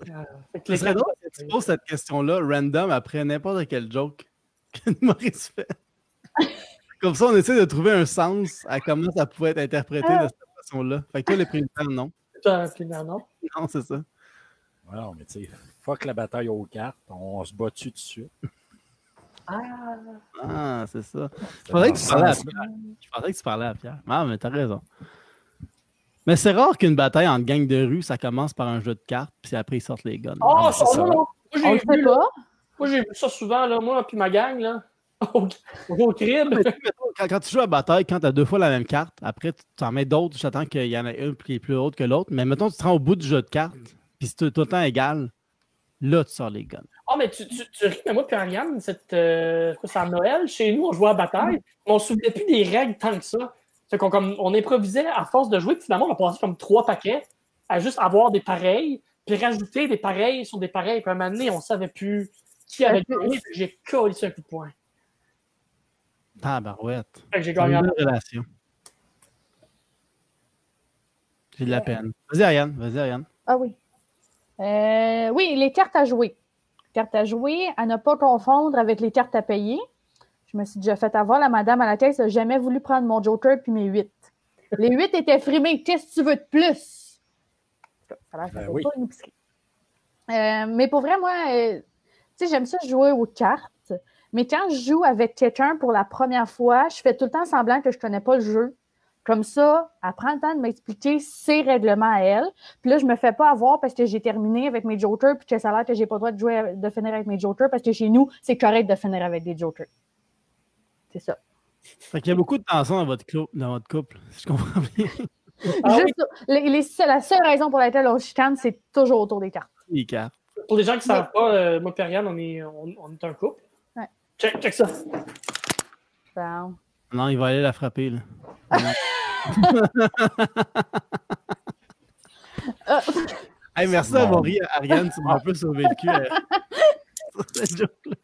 Ce les serait drôle que tu poses cette question-là random après n'importe quel joke [laughs] que Maurice fait. Comme ça, on essaie de trouver un sens à comment ça pouvait être interprété de cette façon-là. Fait que toi, les préliminaires, non. [laughs] Non? Non, c'est ça. Non, mais tu sais, fuck la bataille aux cartes, on se bat dessus tout de suite. Ah, Ah, c'est ça. Je Dans pensais que tu parlais à sens-là. Pierre. Je pensais que tu parlais à Pierre. Ah, mais t'as raison. Mais c'est rare qu'une bataille entre gang de rue, ça commence par un jeu de cartes, puis après ils sortent les guns. oh, c'est ça, ça. Moi, j'ai vu, là, moi, j'ai vu ça souvent, là, moi, puis ma gang, là. [laughs] Au, au crib. Quand, quand tu joues à bataille, quand tu as deux fois la même carte, après tu t'en mets d'autres, j'attends qu'il y en a une qui est plus haute que l'autre. Mais mettons, tu te rends au bout du jeu de cartes, puis c'est tout, tout le temps égal, là tu sors les guns. Ah, mais tu, tu, tu ris, mais moi, puis Ariane, cette, euh, c'est à Noël, chez nous, on jouait à bataille. mais On ne se souvenait plus des règles tant que ça. C'est qu'on comme, on improvisait à force de jouer, puis finalement, on a passé comme trois paquets à juste avoir des pareils, puis rajouter des pareils sur des pareils. Puis à un moment donné, on ne savait plus qui avait gagné, puis j'ai collé sur un coup de poing. Tabarouette. Fait que j'ai gagné. relation. J'ai de la peine. Vas-y, Ariane. Vas-y, Ariane. Ah oui. Euh, oui, les cartes à jouer. Cartes à jouer, à ne pas confondre avec les cartes à payer. Je me suis déjà fait avoir. La madame à la caisse n'a jamais voulu prendre mon Joker puis mes 8. Les 8 étaient frimés. Qu'est-ce que tu veux de plus? Ça a l'air que ça Ben oui. pas une épicerie. Euh, mais pour vrai, moi, euh, tu sais, j'aime ça jouer aux cartes. Mais quand je joue avec quelqu'un pour la première fois, je fais tout le temps semblant que je connais pas le jeu. Comme ça, elle prend le temps de m'expliquer ses règlements à elle. Puis là, je me fais pas avoir parce que j'ai terminé avec mes jokers, puis que ça a l'air que j'ai pas le droit de jouer, de finir avec mes jokers, parce que chez nous, c'est correct de finir avec des jokers. C'est ça. Fait qu'il y a beaucoup de tension dans votre, clou- dans votre couple, si je comprends bien. Ah Juste. Les- les la seule raison pour laquelle on chicane, c'est toujours autour des cartes. Les cartes. Pour les gens qui ne savent pas, euh, moi et Ariane, on est, on, on est un couple. Ouais. Check, check ça. Bon. Non, il va aller la frapper, là. Ah. [laughs] Hey, merci d'avoir ri, Ariane. Tu m'as un peu sauvé le cul. euh, [laughs] sur cette joke-là.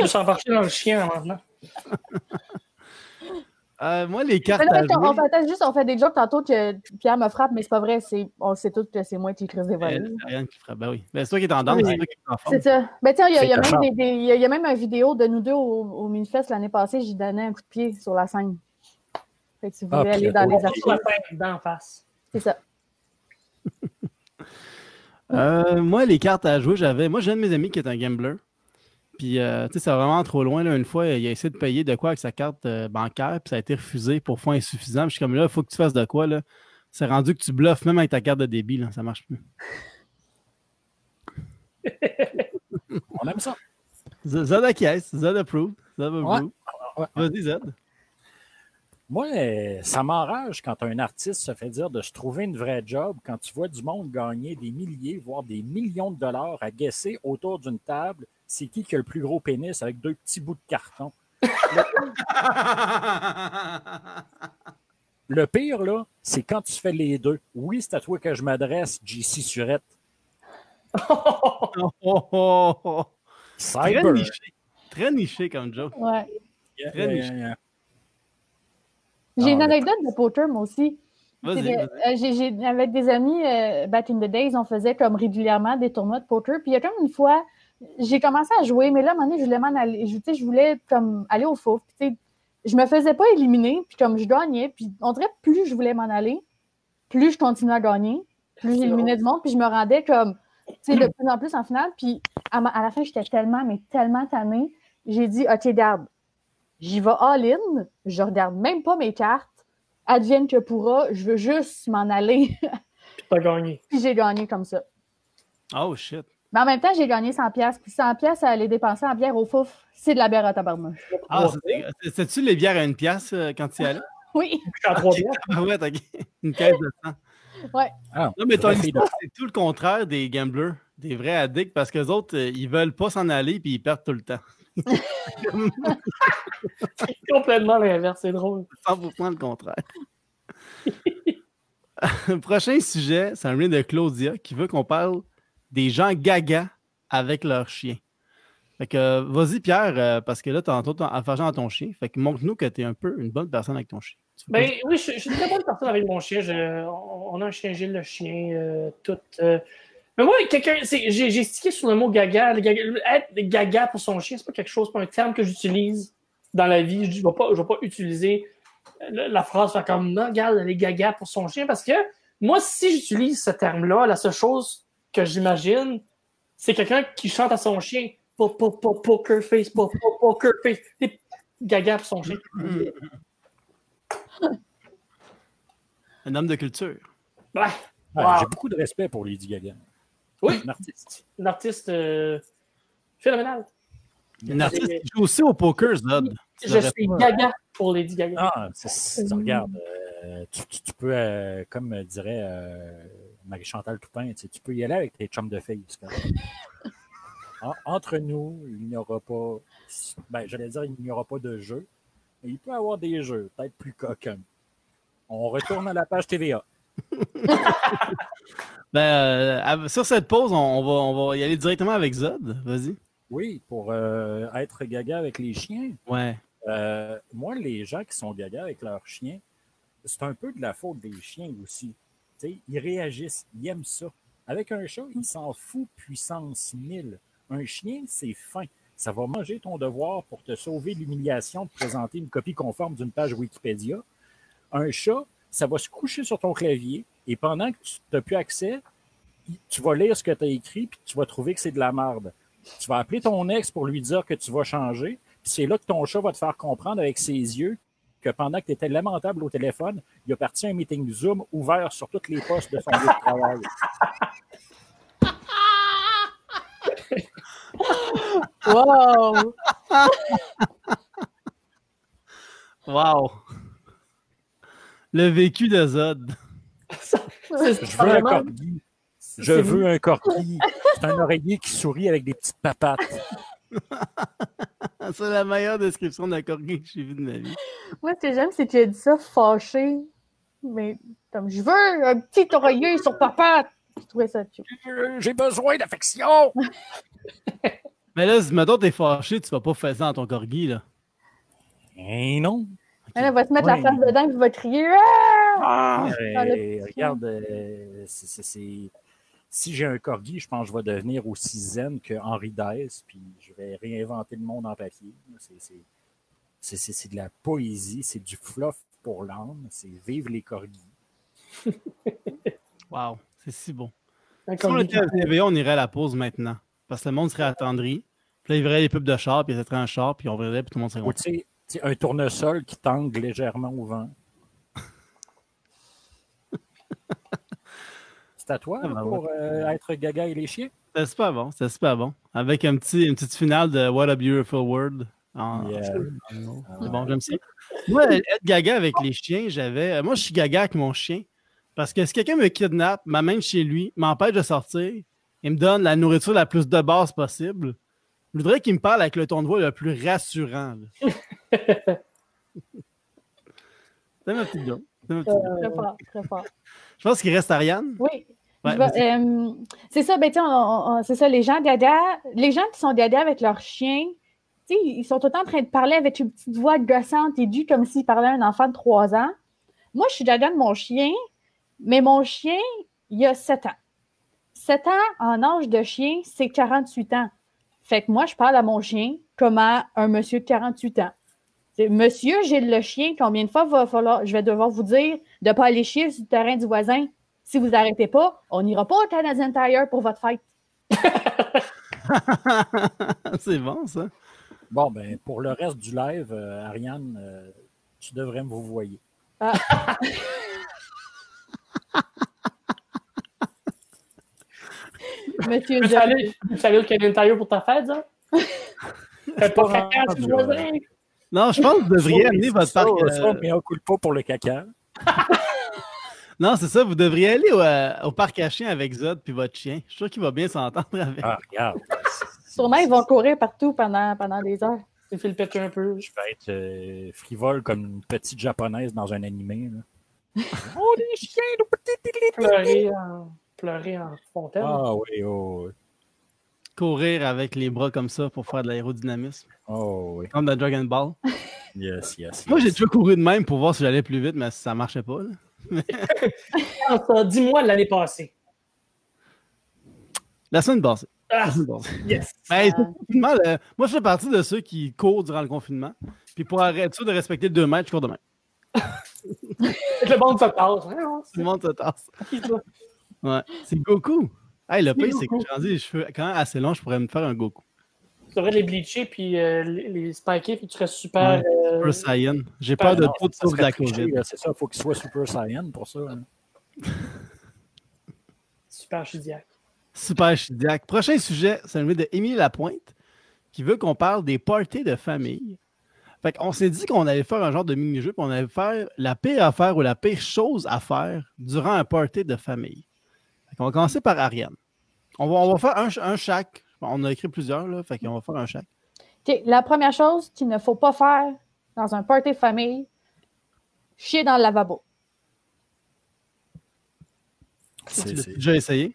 Je suis embarqué dans le chien maintenant. Euh, moi, les cartes Mais là, à attends, on jouer. fait juste, on fait des jokes tantôt que Pierre me frappe, mais c'est pas vrai. C'est, on sait tous que c'est moi qui creuse des Euh, volets. c'est Ariane qui frappe. Ben oui. Ben, c'est toi qui es en danse, Oui. c'est toi qui es en forme. C'est ça. Ben, tiens, il y, a- même une vidéo de nous deux au, au Minifest l'année passée. J'y donnais un coup de pied sur la scène. Fait que si vous Ah, voulez aller dans les archives, tête, d'en face. c'est ça. Euh, moi, les cartes à jouer, j'avais. Moi, j'ai un de mes amis qui est un gambler. Puis, euh, tu sais, c'est vraiment trop loin. Là. Une fois, il a essayé de payer de quoi avec sa carte euh, bancaire, puis ça a été refusé pour fonds insuffisants. Puis, je suis comme là, il faut que tu fasses de quoi. là. C'est rendu que tu bluffes même avec ta carte de débit. Là. Ça marche plus. [laughs] On aime ça. Z- Zod acquiesce, Zod approve. Zod Ouais. approve. Ouais. Vas-y. Moi, euh, ça m'enrage quand un artiste se fait dire de se trouver une vraie job quand tu vois du monde gagner des milliers, voire des millions de dollars à guesser autour d'une table. C'est qui qui a le plus gros pénis avec deux petits bouts de carton? Le [laughs] pire, là, c'est quand tu fais les deux. Oui, c'est à toi que je m'adresse, JC Surette. Oh, oh, oh, oh. Très Cyber. niché. Très niché comme joke. Ouais. Yeah, Très yeah, niché. yeah, yeah. J'ai une Ah, anecdote de poker, moi aussi. Vas-y. C'est de- vas-y. euh, j'ai- j'ai- avec des amis, euh, back in the days, on faisait comme régulièrement des tournois de poker. Puis il y a comme une fois, j'ai commencé à jouer, mais là, à un moment donné, je voulais m'en aller. Je, tu sais, je voulais comme aller au fouf. Puis, tu sais, je me faisais pas éliminer, puis comme je gagnais, puis on dirait plus je voulais m'en aller, plus je continuais à gagner, plus j'éliminais du monde, puis je me rendais comme, tu sais, de plus en plus en finale. Puis à, ma- à la fin, j'étais tellement, mais tellement tannée. J'ai dit, OK, garde, j'y vais all-in, je regarde même pas mes cartes, advienne que pourra, je veux juste m'en aller, [laughs] Puis t'as gagné. puis j'ai gagné comme ça. Oh, shit. Mais en même temps, j'ai gagné 100 pièces, puis 100 pièces à aller dépenser en bière au fouf, c'est de la bière à tabarnouche. Ah, c'est- c'est- c'est-tu les bières à une pièce euh, quand tu y allais? [laughs] Oui, à trois bières. Ah ouais, t'as une caisse de sang. Ah, Non, mais ton histoire, c'est tout le contraire des gamblers, des vrais addicts, parce que les autres, euh, ils veulent pas s'en aller puis ils perdent tout le temps. [laughs] Complètement l'inverse, c'est drôle. 100% le contraire. [laughs] Prochain sujet, c'est un lien de Claudia qui veut qu'on parle des gens gaga avec leur chien. Fait que, euh, vas-y, Pierre, euh, parce que là, tantôt, t'as affaire à ton chien. Fait que montre-nous que tu es un peu une bonne personne avec ton chien. Tu Ben oui, je, suis une très bonne personne avec mon chien. On, a un chien Gilles, le chien, euh, tout. Mais moi, quelqu'un, j'ai stické sur le mot gaga. Gaga- Être gaga pour son chien, c'est pas quelque chose, pas un terme que j'utilise dans la vie. Je ne vais, vais pas utiliser la, phrase comme non, regarde, elle est gaga pour son chien parce que moi, si j'utilise ce terme-là, la seule chose que j'imagine, c'est quelqu'un qui chante à son chien. Po- po- po- Poker face, po- po- poker face. Gaga pour son chien. [laughs] Un homme de culture. Ouais. Ouais, Wow. J'ai beaucoup de respect pour Lady Gaga. Oui. Un artiste. Une artiste euh, phénoménale. Une artiste qui joue aussi au poker, Zod. Je suis pas. gaga pour Lady Gaga. Ah, c'est- c'est- regarde, euh, tu, tu- tu peux, euh, comme dirait euh, Marie-Chantal Toupin, tu, sais, tu peux y aller avec tes chums de filles. [laughs] En- entre nous, il n'y aura pas, ben, j'allais dire, il n'y aura pas de jeu, mais il peut y avoir des jeux, peut-être plus coquins. On retourne à la page TVA. [laughs] Ben, euh, sur cette pause, on, on va, on va y aller directement avec Zod. Vas-y. Oui, pour euh, être gaga avec les chiens. Ouais. Euh, moi, les gens qui sont gaga avec leurs chiens, c'est un peu de la faute des chiens aussi. Ils réagissent, ils aiment ça. Avec un chat, il s'en fout puissance 1000. Un chien, c'est fin. Ça va manger ton devoir pour te sauver l'humiliation de présenter une copie conforme d'une page Wikipédia. Un chat, ça va se coucher sur ton clavier et pendant que tu n'as plus accès, tu vas lire ce que tu as écrit puis tu vas trouver que c'est de la merde. Tu vas appeler ton ex pour lui dire que tu vas changer. C'est là que ton chat va te faire comprendre avec ses yeux que pendant que tu étais lamentable au téléphone, il a parti un meeting Zoom ouvert sur toutes les postes de son lieu de travail. Wow! Wow! Le vécu de Zod. Je veux un corgi. Je veux un corgi. C'est un oreiller qui sourit avec des petites papates. [laughs] c'est la meilleure description d'un corgi que j'ai vu de ma vie. Moi, ce que j'aime, c'est qu'il a dit ça fâché. Mais comme je veux un petit oreiller sur papa. Je trouvais ça cute. J'ai besoin d'affection. [laughs] Mais là, si mettons t'es fâché, tu vas pas faire ça dans ton corgi, là. Eh non. Elle va se mettre la face dedans et va crier. Ah! Euh, petit regarde, euh, c'est- si j'ai un corgi, je pense que je vais devenir aussi zen que Henri Dess, puis je vais réinventer le monde en papier. C'est- c'est- C'est c'est- c'est de la poésie, c'est du fluff pour l'âme, c'est vivre les corgis. [laughs] Wow, c'est si bon. Si on était à la TVA, on irait à la pause maintenant. Parce que le monde serait attendri. Puis là, il verrait les pubs de char, puis il serait un char, puis on verrait, puis tout le monde serait content. un tournesol qui tangue légèrement au vent. C'est à toi Ah, ben pour euh, être gaga et les chiens? C'était super bon, c'était super bon. Avec un petit, une petite finale de What a Beautiful World. En- Yeah. C'est bon, j'aime ça. Moi, être gaga avec les chiens, j'avais. euh, Moi, je suis gaga avec mon chien. Parce que si quelqu'un me kidnappe, m'amène chez lui, m'empêche de sortir, il me donne la nourriture la plus de base possible, je voudrais qu'il me parle avec le ton de voix le plus rassurant. C'est [laughs] ma petite joke. Joke. Très fort, très fort. [laughs] Je pense qu'il reste Ariane. Oui. Ouais, euh, c'est ça, ben, c'est ça, les gens dada, les gens qui sont dada avec leur chien, tu sais, ils sont tout le temps en train de parler avec une petite voix gossante et due comme s'ils parlaient à un enfant de 3 ans. Moi, je suis dada de mon chien, mais mon chien, il a 7 ans. 7 ans en âge de chien, c'est 48 ans. Fait que moi, je parle à mon chien comme à un monsieur de 48 ans. Monsieur, j'ai le chien, combien de fois va falloir, je vais devoir vous dire de ne pas aller chier sur le terrain du voisin? Si vous n'arrêtez pas, on n'ira pas au Canadian Tire pour votre fête. [laughs] c'est bon, ça. Bon, ben, pour le reste du live, euh, Ariane, euh, tu devrais me vous voyer. [laughs] Monsieur Tu John. allé, tu au Canadian Tire pour ta fête, ça? [laughs] Fais pas caca sur le rendu, voisin. Non, je pense que vous devriez amener votre ça, parc. Ça, euh, mais on coule pas pour le caca. [laughs] Non, c'est ça, vous devriez aller au, euh, au parc à chiens avec Zod puis votre chien. Je suis sûr qu'il va bien s'entendre avec. Ah, regarde. Sûrement, ils vont courir partout pendant, pendant des heures. Tu fais le péter un peu. Je vais être euh, frivole comme une petite japonaise dans un animé. là. [laughs] oh, les chiens! le petit- Pleurer en, pleurer en fontaine. Ah oui, oh, oui. Courir avec les bras comme ça pour faire de l'aérodynamisme. Oh oui. Comme dans Dragon Ball. [laughs] Yes, yes. Moi, j'ai toujours couru de même pour voir si j'allais plus vite, mais ça marchait pas. là. [laughs] Ah, Dis-moi de l'année passée. La semaine passée. Ah, La semaine passée. yes. [laughs] Ben, le là. moi, je fais partie de ceux qui courent durant le confinement. Puis pour arrêter sûr de respecter le 2 mètres, je cours de même. Le monde se passe. hein, le monde se tasse. Ouais. C'est Goku. Hey, le pire, c'est que j'ai rendu les cheveux quand même assez longs, je pourrais me faire un Goku. Tu devrais les bleacher puis euh, les, les spiker puis tu serais super. euh, Super Saiyan. J'ai super peur de trop de ça souffle de la COVID. C'est ça, il faut qu'il soit Super Saiyan pour ça. hein. [laughs] super chidiaque. Super Chidiac. Prochain sujet, c'est celui de Émilie Lapointe qui veut qu'on parle des parties de famille. Fait qu'on s'est dit qu'on allait faire un genre de mini-jeu, puis on allait faire la pire affaire ou la pire chose à faire durant un party de famille. Qu'on va commencer par Ariane. On va, on va faire un, un chaque. On a écrit plusieurs, là, fait qu'on va faire un chaque. OK, La première chose qu'il ne faut pas faire dans un party de famille, chier dans le lavabo. Tu l'as déjà essayé?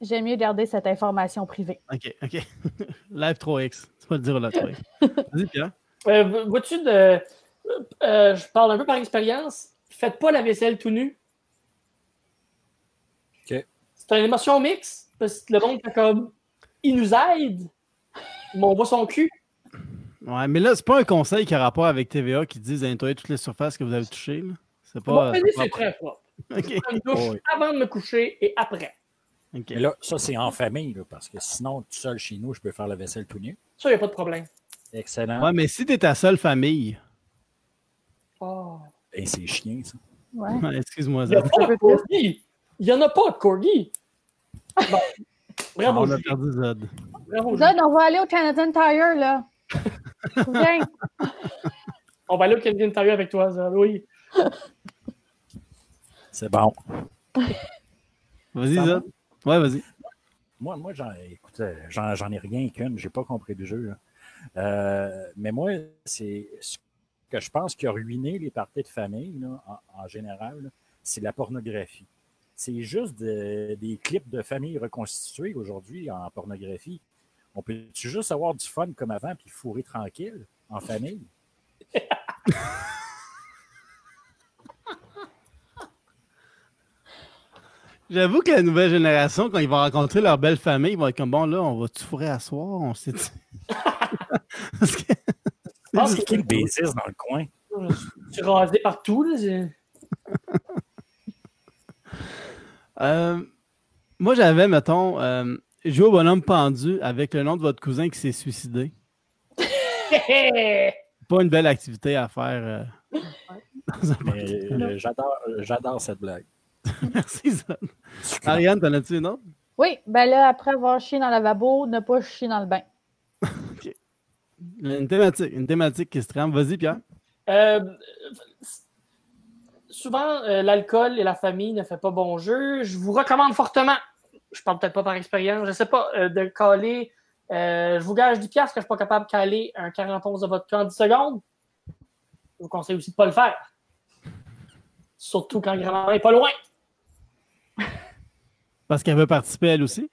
J'aime mieux garder cette information privée. OK, OK. [laughs] Live 3X. Tu vas le dire au Live 3X. Vas-y, Pierre. Euh, Vois-tu, de... euh, je parle un peu par expérience. Faites pas la vaisselle tout nu. C'est une émotion mixte. Parce que le monde fait comme. Il nous aide, mais on voit son cul. Ouais, mais là, c'est pas un conseil qui a rapport avec TVA qui disent nettoyer toutes les surfaces que vous avez touchées. là. C'est pas. c'est très propre. Ok. Je prends une douche Oui. avant de me coucher et après. ok. Mais là, ça, c'est en famille, là, parce que sinon, tout seul chez nous, je peux faire la vaisselle tout nu. Ça, il n'y a pas de problème. Excellent. Ouais, mais si t'es ta seule famille. Oh. Et c'est chien, ça. Ouais. Excuse-moi, Il Il n'y en a pas de corgi. Bon. Bravo, On a Julie. perdu Zed. Bravo, Julie. Zod, on va aller au Canadian Tire, là. [laughs] Viens. On va aller au Canadian Tire avec toi, Zod. Oui. C'est bon. Vas-y, Zed. Ouais, vas-y. Moi, moi j'en, écoute, euh, j'en, j'en ai rien qu'une. J'ai pas compris le jeu. là. Euh, mais moi, c'est ce que je pense qui a ruiné les parties de famille, là, en, en général, là, c'est la pornographie. C'est juste de- des clips de famille reconstitués aujourd'hui en pornographie. On peut-tu juste avoir du fun comme avant puis fourrer tranquille en famille? [laughs] J'avoue que la nouvelle génération, quand ils vont rencontrer leur belle famille, ils vont être comme bon, là, on va-tu fourrer à soir? On sait [laughs] Parce que. Je pense C'est qui le baiser dans le coin? Je suis rasé partout. Là. [laughs] Euh, moi, j'avais, mettons, euh, joué au bonhomme pendu avec le nom de votre cousin qui s'est suicidé. [laughs] Pas une belle activité à faire. euh, dans un Mais, euh, j'adore, j'adore cette blague. [laughs] Merci. Succulent. Ariane, t'en as-tu une autre? Oui, ben là, après avoir chié dans le lavabo, ne pas chier dans le bain. [laughs] Une thématique, une thématique qui se trame. Vas-y, Pierre. Euh, souvent, euh, l'alcool et la famille ne fait pas bon jeu. Je vous recommande fortement, je parle peut-être pas par expérience, je sais pas, euh, de caler. euh, je vous gage 10 piastres que je suis pas capable de caler un 41 de vodka en 10 secondes. Je vous conseille aussi de pas le faire. Surtout quand grand-maman est pas loin. Parce qu'elle veut participer elle aussi?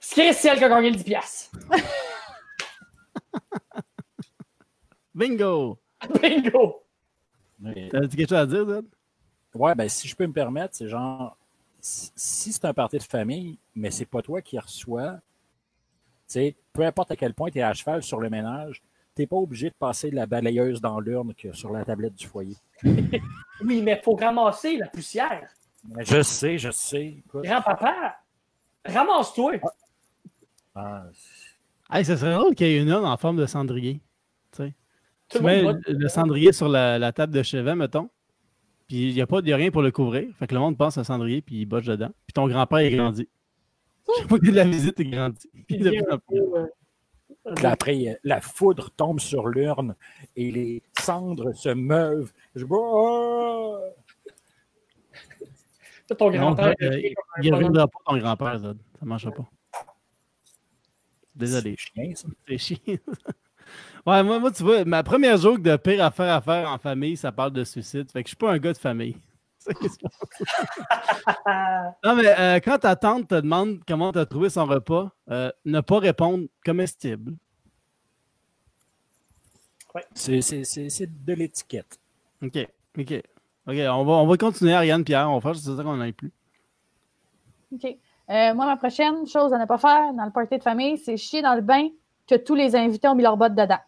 Ce qui est celle qui a gagné le 10 piastres. [laughs] Bingo! Bingo! T'as quelque chose à dire, Zed? Ouais, ben si je peux me permettre, c'est genre si c'est un party de famille, mais c'est pas toi qui reçois, tu sais, peu importe à quel point tu es à cheval sur le ménage, t'es pas obligé de passer de la balayeuse dans l'urne que sur la tablette du foyer. [laughs] Oui, mais faut ramasser la poussière. Mais je sais, je sais. Grand-papa, ramasse-toi. ah, Hey, ça serait drôle qu'il y ait une urne en forme de cendrier. Tu le mets le cendrier sur la, la table de chevet, mettons. Puis il n'y a, pas- y a rien pour le couvrir. Fait que le monde passe un cendrier, puis il botche dedans. Puis ton grand-père est grandi. Chaque fois de la visite, il grandit. Puis [laughs] De il vient plus en un plus. peu, euh, puis après, euh, la foudre tombe sur l'urne et les cendres se meuvent. Je. C'est ton grand-père. euh, il ne reviendra pas ton grand-père, Zod. Ça ne marchera pas. Désolé. C'est chien, ça. C'est chiant. [laughs] ouais, moi, moi, tu vois, ma première joke de pire affaire à faire en famille, ça parle de suicide. Fait que je suis pas un gars de famille. [laughs] C'est ce que je- non, mais euh, quand ta tante te demande comment tu as trouvé son repas, euh, ne pas répondre comestible. C'est- C'est c'est- c'est de l'étiquette. OK. OK. OK, on va, on va continuer, Ariane Pierre. On va faire c'est ça qu'on n'aille plus. OK. Euh, moi, ma prochaine chose à ne pas faire dans le party de famille, c'est chier dans le bain que tous les invités ont mis leurs bottes dedans.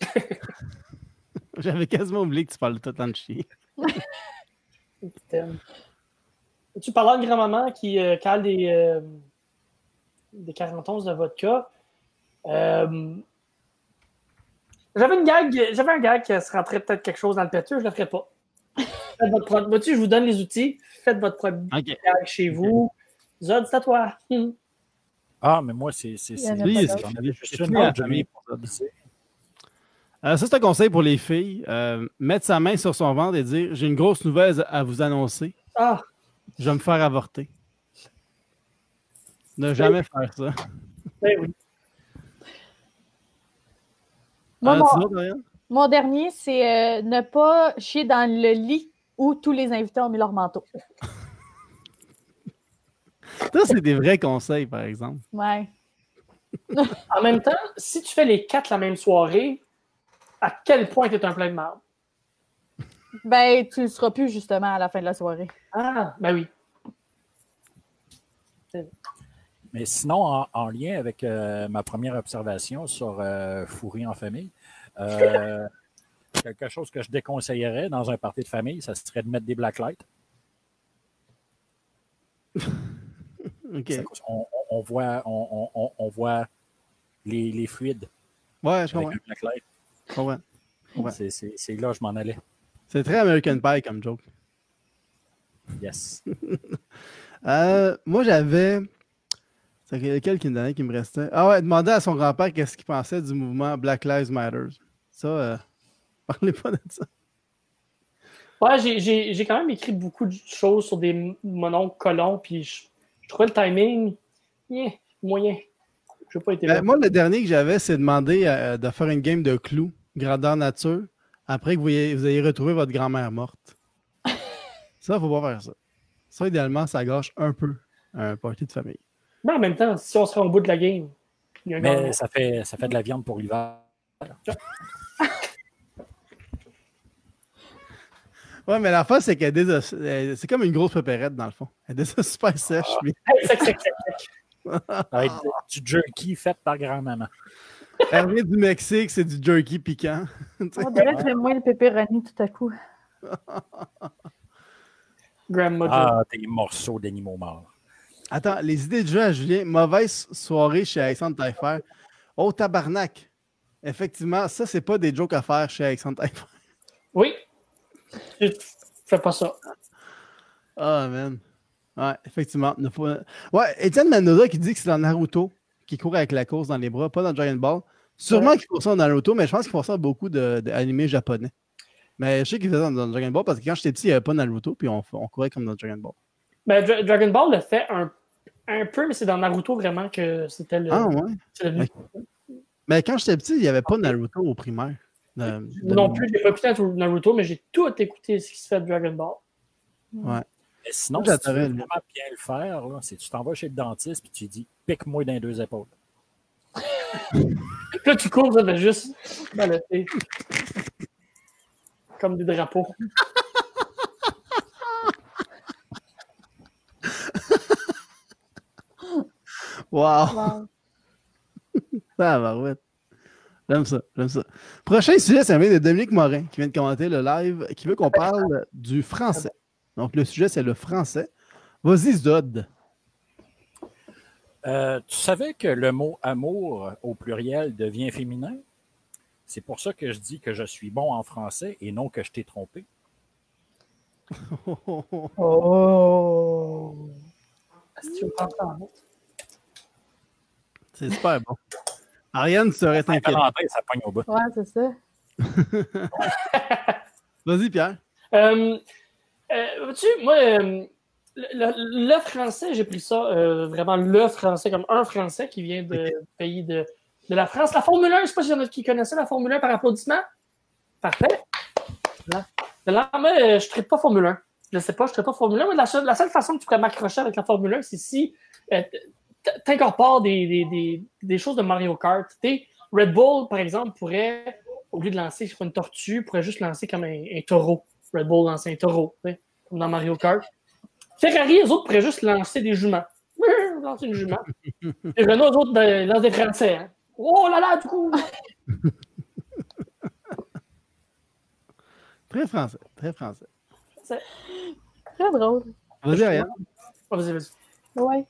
[laughs] J'avais quasiment oublié que tu parlais tout le temps de chier. [laughs] Tu parlais de grand-maman qui euh, cale des, euh, des 41 de vodka. Euh, j'avais une gag, j'avais un gag qui se rentrait peut-être quelque chose dans le péteux, je le ferai pas. Faites votre je vous donne les outils. Faites votre premier OK. gag chez vous. Zod, c'est à toi. [laughs] Ah, mais moi, c'est. c'est-. Euh, ça, c'est un conseil pour les filles. Euh, mettre sa main sur son ventre et dire J'ai une grosse nouvelle à vous annoncer. Ah, Je vais me faire avorter. Ne jamais faire ça. ben oui. Moi, Ah, mon, vois, mon dernier, c'est euh, ne pas chier dans le lit où tous les invités ont mis leur manteau. Ça, c'est des vrais conseils, par exemple. Ouais. [laughs] En même temps, si tu fais les quatre la même soirée, à quel point tu es un plein de marde? Ben, tu ne le seras plus justement à la fin de la soirée. Ah, ben oui. Mais sinon, en, en lien avec euh, ma première observation sur euh, fourrer en famille, euh, [laughs] quelque chose que je déconseillerais dans un party de famille, ça serait de mettre des blacklights. On, on voit, on, on- on voit les, les fluides Ouais, je comprends. C'est- là que je m'en allais. C'est très American Pie comme joke. Yes. [laughs] Euh, moi, j'avais. C'est lequel qui me qui me restait? Ah ouais, demander à son grand-père qu'est-ce qu'il pensait du mouvement Black Lives Matter. Ça, euh, [laughs] parlez pas de ça. Ouais, j'ai- j'ai j'ai quand même écrit beaucoup de choses sur des mononcles colons, puis je, je trouvais le timing yeah, moyen. Je n'ai pas été Ben, moi, le dernier que j'avais, c'est demander euh, de faire une game de clous, grandeur nature, après que vous ayez, vous ayez retrouvé votre grand-mère morte. [laughs] ça, faut pas faire ça. Ça, idéalement, ça gâche un peu un party de famille. Mais en même temps, si on serait au bout de la game, il y a un Mais gars- ça fait, ça fait de la viande pour l'hiver. [laughs] Ouais, mais la face, c'est qu'elle est déjà- elle- c'est comme une grosse pépérette, dans le fond. Elle est déjà [laughs] super sèche. sec, sec, sec, sec. Avec [laughs] du jerky fait par grand-maman. Elle vient du Mexique, c'est du jerky piquant. [laughs] On dirait que j'aime moins le pepperoni tout à coup. Grandma. Ah, des morceaux d'animaux morts. Attends, les idées de jeu à Julien. Mauvaise soirée chez Alexandre Taillefer. Oh, tabarnak. Effectivement, ça, c'est pas des jokes à faire chez Alexandre Taillefer. Oui. Fais pas ça. Ah, man. Ouais, effectivement. Ouais, Étienne Manoda qui dit que c'est dans Naruto, qui court avec la course dans les bras, pas dans Dragon Ball. Sûrement qu'il faut ça dans Naruto, mais je pense qu'il faut ça dans beaucoup de- d'animés japonais. Mais je sais qu'il faisait ça dans, dans Dragon Ball parce que quand j'étais petit, il n'y avait pas Naruto, puis on, on courait comme dans Dragon Ball. Ben, Dra- Dragon Ball le fait un, un peu, mais c'est dans Naruto vraiment que c'était le. Ah, ouais. devenu- Mais quand j'étais petit, il n'y avait pas Naruto au primaire. De- de- Non plus, j'ai pas écouté Naruto, mais j'ai tout écouté ce qui se fait de Dragon Ball. Ouais. Mais sinon, si tu veux vraiment bien le faire, là, c'est que tu t'en vas chez le dentiste et tu lui dis pique-moi dans les deux épaules. Puis là, tu cours, ça fait juste baloter. Comme des drapeaux. Wow! Wow. Ça va, ouais. J'aime ça, j'aime ça. Prochain sujet, ça vient de Dominique Morin qui vient de commenter le live, qui veut qu'on parle du français. Donc, le sujet, c'est le français. Vas-y, Zod. Euh, tu savais que le mot amour au pluriel devient féminin? C'est pour ça que je dis que je suis bon en français et non que je t'ai trompé. [laughs] Oh! Est-ce que tu veux prendre ça en note? C'est super bon. Ariane serait En inquiète. ça pogne au bout. Ouais, c'est ça. [laughs] Vas-y, Pierre. Euh, euh, tu moi, euh, le, le- le français, j'ai pris ça euh, vraiment le français, comme un français qui vient de, du pays de, de la France. La Formule 1, je ne sais pas s'il y en a qui connaissaient la Formule 1 par applaudissement. Parfait. Là, là moi, euh, je ne traite pas Formule 1. Je ne sais pas, je ne traite pas Formule 1, mais la seule, la seule façon que tu pourrais m'accrocher avec la Formule 1, c'est si euh, tu incorpores des, des, des, des choses de Mario Kart. Red Bull, par exemple, pourrait, au lieu de lancer sur une tortue, pourrait juste lancer comme un, un taureau. Red Bull lance un taureau, comme dans Mario Kart. Ferrari, eux autres, pourraient juste lancer des juments. [laughs] Lancer une jument. Et Renault, eux autres, de- lancent des Français. hein. Oh là là, du coup! [laughs] Très français, très français. Très drôle. Vas-y, Ariane. Oh, vas-y, vas-y. Ouais.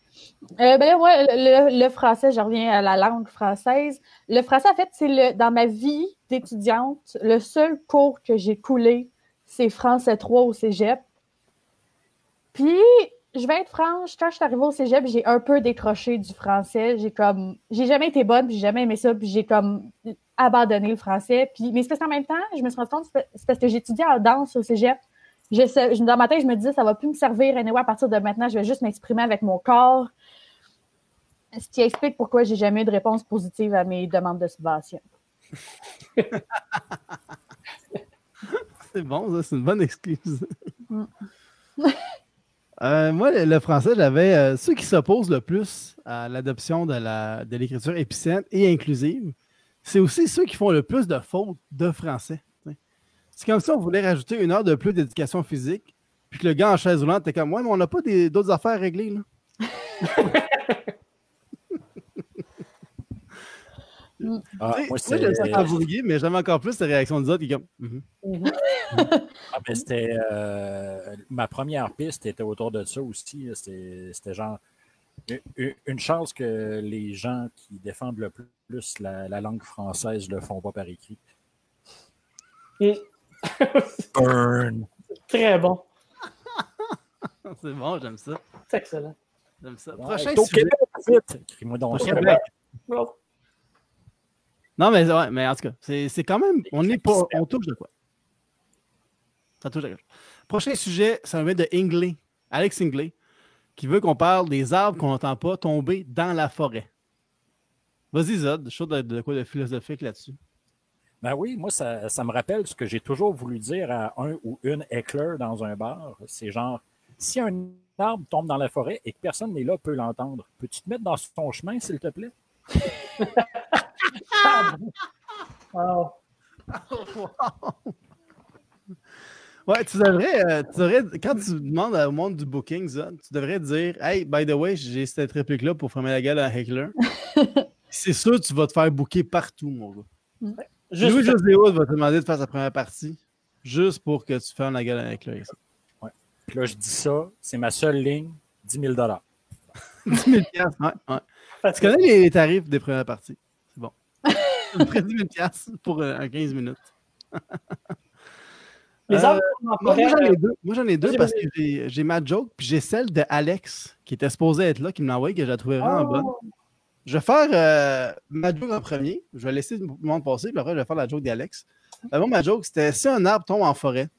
Euh, ben moi, le, le français, je reviens à la langue française. Le français, en fait, c'est le dans ma vie d'étudiante, le seul cours que j'ai coulé, c'est français 3 au cégep. Puis, je vais être franche, quand je suis arrivée au cégep, j'ai un peu décroché du français. J'ai comme, j'ai jamais été bonne, puis j'ai jamais aimé ça, puis j'ai comme abandonné le français. Puis, mais c'est parce qu'en même temps, je me suis rendu compte, c'est parce que j'étudiais en danse au cégep. Je dans ma tête, je me disais, ça va plus me servir. Anyway, à partir de maintenant, je vais juste m'exprimer avec mon corps. Ce qui explique pourquoi j'ai jamais eu de réponse positive à mes demandes de subvention. [laughs] C'est bon, ça, c'est une bonne excuse. Mm. [laughs] Euh, moi, le, le français, j'avais euh, ceux qui s'opposent le plus à l'adoption de la- de l'écriture épicène et inclusive. C'est aussi ceux qui font le plus de fautes de français. C'est comme si on voulait rajouter une heure de plus d'éducation physique, puis que le gars en chaise roulante était comme Ouais, mais on n'a pas des- d'autres affaires à régler. Là. [laughs] Ah, moi, moi, c'était- j'aime ça quand vous riez, mais j'aime encore plus la réaction des autres qui. Mhm. [laughs] Ah, ben, c'était euh, ma première piste était autour de ça aussi. C'était c'était genre une- chance que les gens qui défendent le plus la, la langue française le font pas par écrit. [laughs] Burn. Très bon. [laughs] C'est bon, j'aime ça. C'est excellent. J'aime ça. Ouais, Prochain au sujet. Québec, donc ça. Québec. Non, mais, ouais, mais en tout cas, c'est c'est quand même. On est pas. On touche de quoi? Ça touche de quoi? Prochain sujet, ça va être de Ingley, Alex Ingley, qui veut qu'on parle des arbres qu'on n'entend pas tomber dans la forêt. Vas-y, Zod, je suis sûr de, de quoi de philosophique là-dessus. Ben oui, moi, ça, ça me rappelle ce que j'ai toujours voulu dire à un ou une éclair dans un bar. C'est genre, si un arbre tombe dans la forêt et que personne n'est là peut l'entendre, peux-tu te mettre dans son chemin, s'il te plaît? Wow. [laughs] Ouais, tu devrais, euh, tu devrais- quand tu demandes au monde du booking, tu devrais dire Hey, by the way, j'ai cette réplique-là pour fermer la gueule à un heckler. [laughs] C'est sûr, tu vas te faire booker partout, mon gars. Juste Louis José Hood va te demander de faire sa première partie juste pour que tu fermes la gueule heckler. ici. Puis là, je dis ça, c'est ma seule ligne, 10 000 10 000 piastres, ouais, ouais. Tu connais les, tarifs des premières parties? C'est bon. À peu près 10 000 piastres pour euh, un 15 minutes. Les Euh, arbres Moi, j'en ai deux. Moi, j'en ai deux Vas-y, parce que j'ai- j'ai ma joke, puis j'ai celle de Alex qui était supposée être là, qui me l'a envoyé, que je la trouvais vraiment bonne. Je vais faire euh, ma joke en premier. Je vais laisser le monde passer, puis après, je vais faire la joke d'Alex. Euh, moi, ma joke, c'était si un arbre tombe en forêt,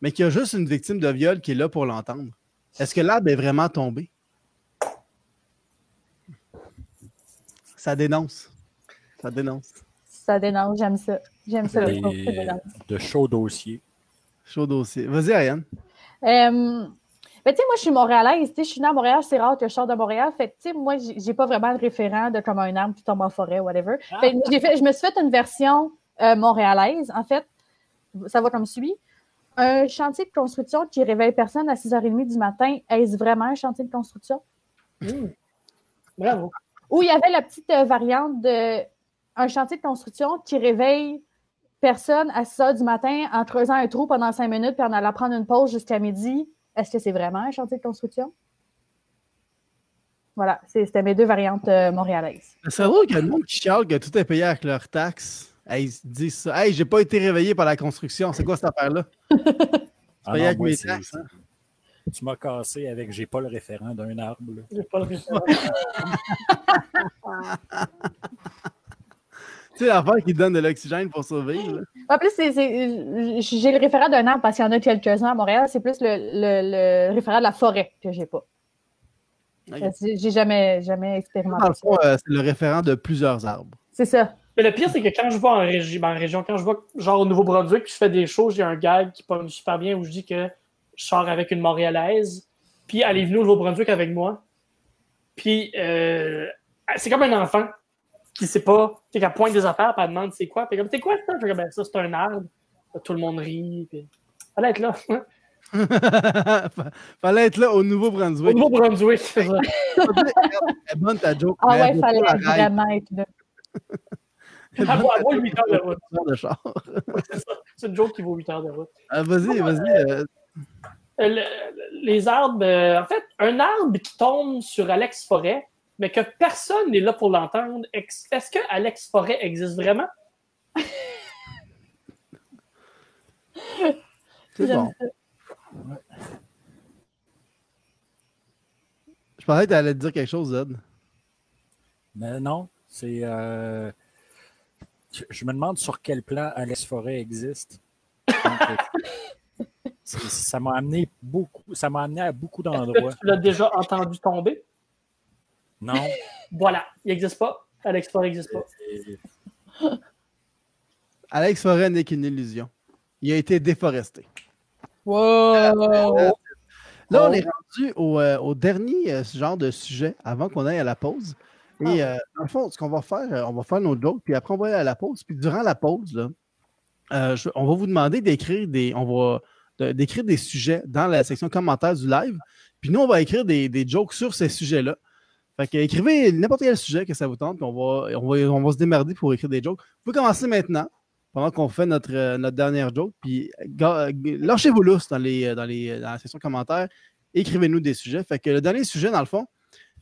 mais qu'il y a juste une victime de viol qui est là pour l'entendre, est-ce que l'arbre est vraiment tombé? Ça dénonce. Ça dénonce. Ça dénonce, j'aime ça. J'aime ça. le de chauds dossiers. Chaud dossier. Vas-y, Ariane. Euh, ben, tu sais, moi, je suis montréalaise. Tu sais, je suis née à Montréal, c'est rare que je sorte de Montréal. Fait que, tu sais, moi, j'ai pas vraiment de référent de comme un arbre qui tombe en forêt, whatever. Fait que j'ai fait, je me suis fait une version euh, montréalaise. En fait, ça va comme suit. Un chantier de construction qui réveille personne à 6h30 du matin, est-ce vraiment un chantier de construction? hmm. Bravo. Ou il y avait la petite euh, variante de un chantier de construction qui réveille personne à 6 heures du matin en creusant un trou pendant 5 minutes puis en allant prendre une pause jusqu'à midi. Est-ce que c'est vraiment un chantier de construction? Voilà, c'était mes deux variantes euh, montréalaises. C'est drôle a le monde qui chiale que tout est payé avec leurs taxes. Hey, ils se disent ça. Hey, j'ai pas été réveillé par la construction. C'est quoi cette affaire-là? [laughs] Ah payé non, avec moi, mes taxes, hein? Tu m'as cassé avec j'ai pas le référent d'un arbre. J'ai pas le référent. [laughs] [laughs] Sais, l'affaire qui donne de l'oxygène pour survivre. En plus, c'est- j'ai le référent d'un arbre parce qu'il y en a quelques-uns à Montréal. C'est plus le, le- le référent de la forêt que j'ai pas. J'ai jamais, jamais expérimenté Dans le ça. fond, euh, c'est le référent de plusieurs arbres. C'est ça. Mais le pire, c'est que quand je vais en, régi- ben, en région, quand je vais genre au Nouveau-Brunswick, puis je fais des shows, j'ai un gag qui pogne super bien où je dis que je sors avec une Montréalaise, puis elle est venue au Nouveau-Brunswick avec moi. Puis euh, c'est comme un enfant qui sait pas, tu sais, qu'elle pointe des affaires, puis elle demande c'est quoi, puis comme c'est quoi ça? Je Ben, ça, c'est un arbre. Là, Tout le monde rit, puis fallait être là. [laughs] Fallait être là au au Nouveau-Brunswick. Nouveau-Brunswick, c'est ça. Elle est bonne ta joke. Ah ouais, fallait vraiment être là. [laughs] Elle est Elle bonne, vaut- ta elle vaut joke, 8 heures de route. elle vaut de char. C'est. C'est une joke qui vaut 8 heures de route. Ah, vas-y, vas-y. euh, Euh, le- les arbres, euh, en fait, un arbre qui tombe sur Alex Forêt, mais que personne n'est là pour l'entendre, est-ce que Alex Forêt existe vraiment? [laughs] c'est bon. Je pensais que tu allais te dire quelque chose, Zed. Mais non, c'est. euh, je, me demande sur quel plan Alex Forêt existe. Donc, [laughs] ça m'a amené beaucoup. Ça m'a amené à beaucoup Est-ce d'endroits. que tu l'as déjà entendu tomber? Non. [laughs] Voilà, il n'existe pas. Alex Forêt n'existe pas. [laughs] Alex Forêt n'est qu'une illusion. Il a été déforesté. Wow! Là, on Oh. est rendu au, euh, au dernier euh, genre de sujet avant qu'on aille à la pause. Et euh, dans le fond, ce qu'on va faire, euh, on va faire nos jokes, puis après, on va aller à la pause. Puis durant la pause, là, euh, je- on va vous demander d'écrire des, on va, de- d'écrire des sujets dans la section commentaires du live. Puis nous, on va écrire des, des jokes sur ces sujets-là. Fait que écrivez n'importe quel sujet que ça vous tente, puis on va, on, va, on va se démerder pour écrire des jokes. Vous pouvez commencer maintenant, pendant qu'on fait notre, euh, notre dernière joke, puis g- lâchez-vous lousse dans, les, dans, les, dans la section commentaires. Écrivez-nous des sujets. Fait que le dernier sujet, dans le fond,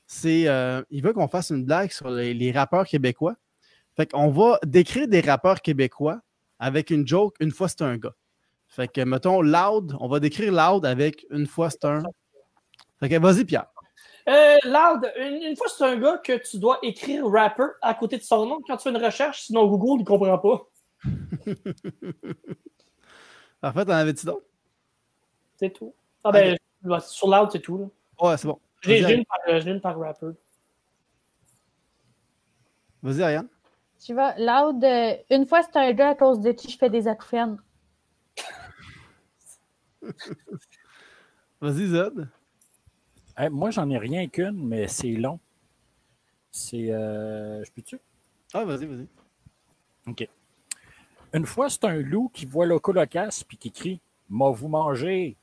c'est euh, il veut qu'on fasse une blague sur les, les rappeurs québécois. Fait qu'on va décrire des rappeurs québécois avec une joke une fois c'est un gars. Fait que, mettons, Loud, on va décrire Loud avec une fois c'est un. Fait que, vas-y, Pierre. Euh, Loud, une, une fois, c'est un gars que tu dois écrire rapper à côté de son nom quand tu fais une recherche, sinon Google ne comprend pas. [laughs] En fait, t'en avais-tu d'autres? C'est tout. Ah ben, sur Loud, c'est tout. là. Ouais, c'est bon. J'ai une, par- euh, une par rapper. Vas-y, Ariane. Tu vas, Loud, euh, une fois c'est un gars à cause de qui je fais des acouphènes. [laughs] Vas-y, Zod. Hey, moi, j'en ai rien qu'une, mais c'est long. C'est. euh, je peux-tu? Ah, vas-y, vas-y. OK. Une fois, c'est un loup qui voit le colocasse puis qui crie M'a vous mangé.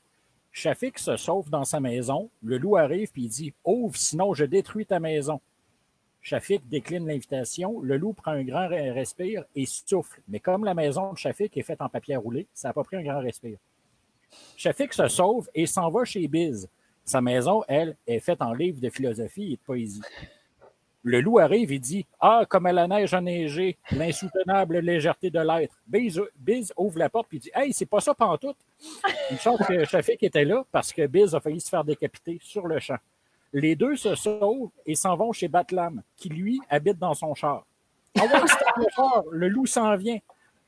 Shafik se sauve dans sa maison. Le loup arrive puis il dit Ouvre, sinon je détruis ta maison. Shafik décline l'invitation. Le loup prend un grand re- respire et souffle. Mais comme la maison de Shafik est faite en papier roulé, ça n'a pas pris un grand respire. Shafik se sauve et s'en va chez Biz. Sa maison, elle, est faite en livres de philosophie et de poésie. Le loup arrive et dit Ah, comme à la neige a neigé, l'insoutenable légèreté de l'être. Biz, Biz ouvre la porte et dit Hey, c'est pas ça pantoute. Une chance que Shafik était là parce que Biz a failli se faire décapiter sur le champ. Les deux se sauvent et s'en vont chez Batlam, qui lui habite dans son char. Ah le char, le loup s'en vient.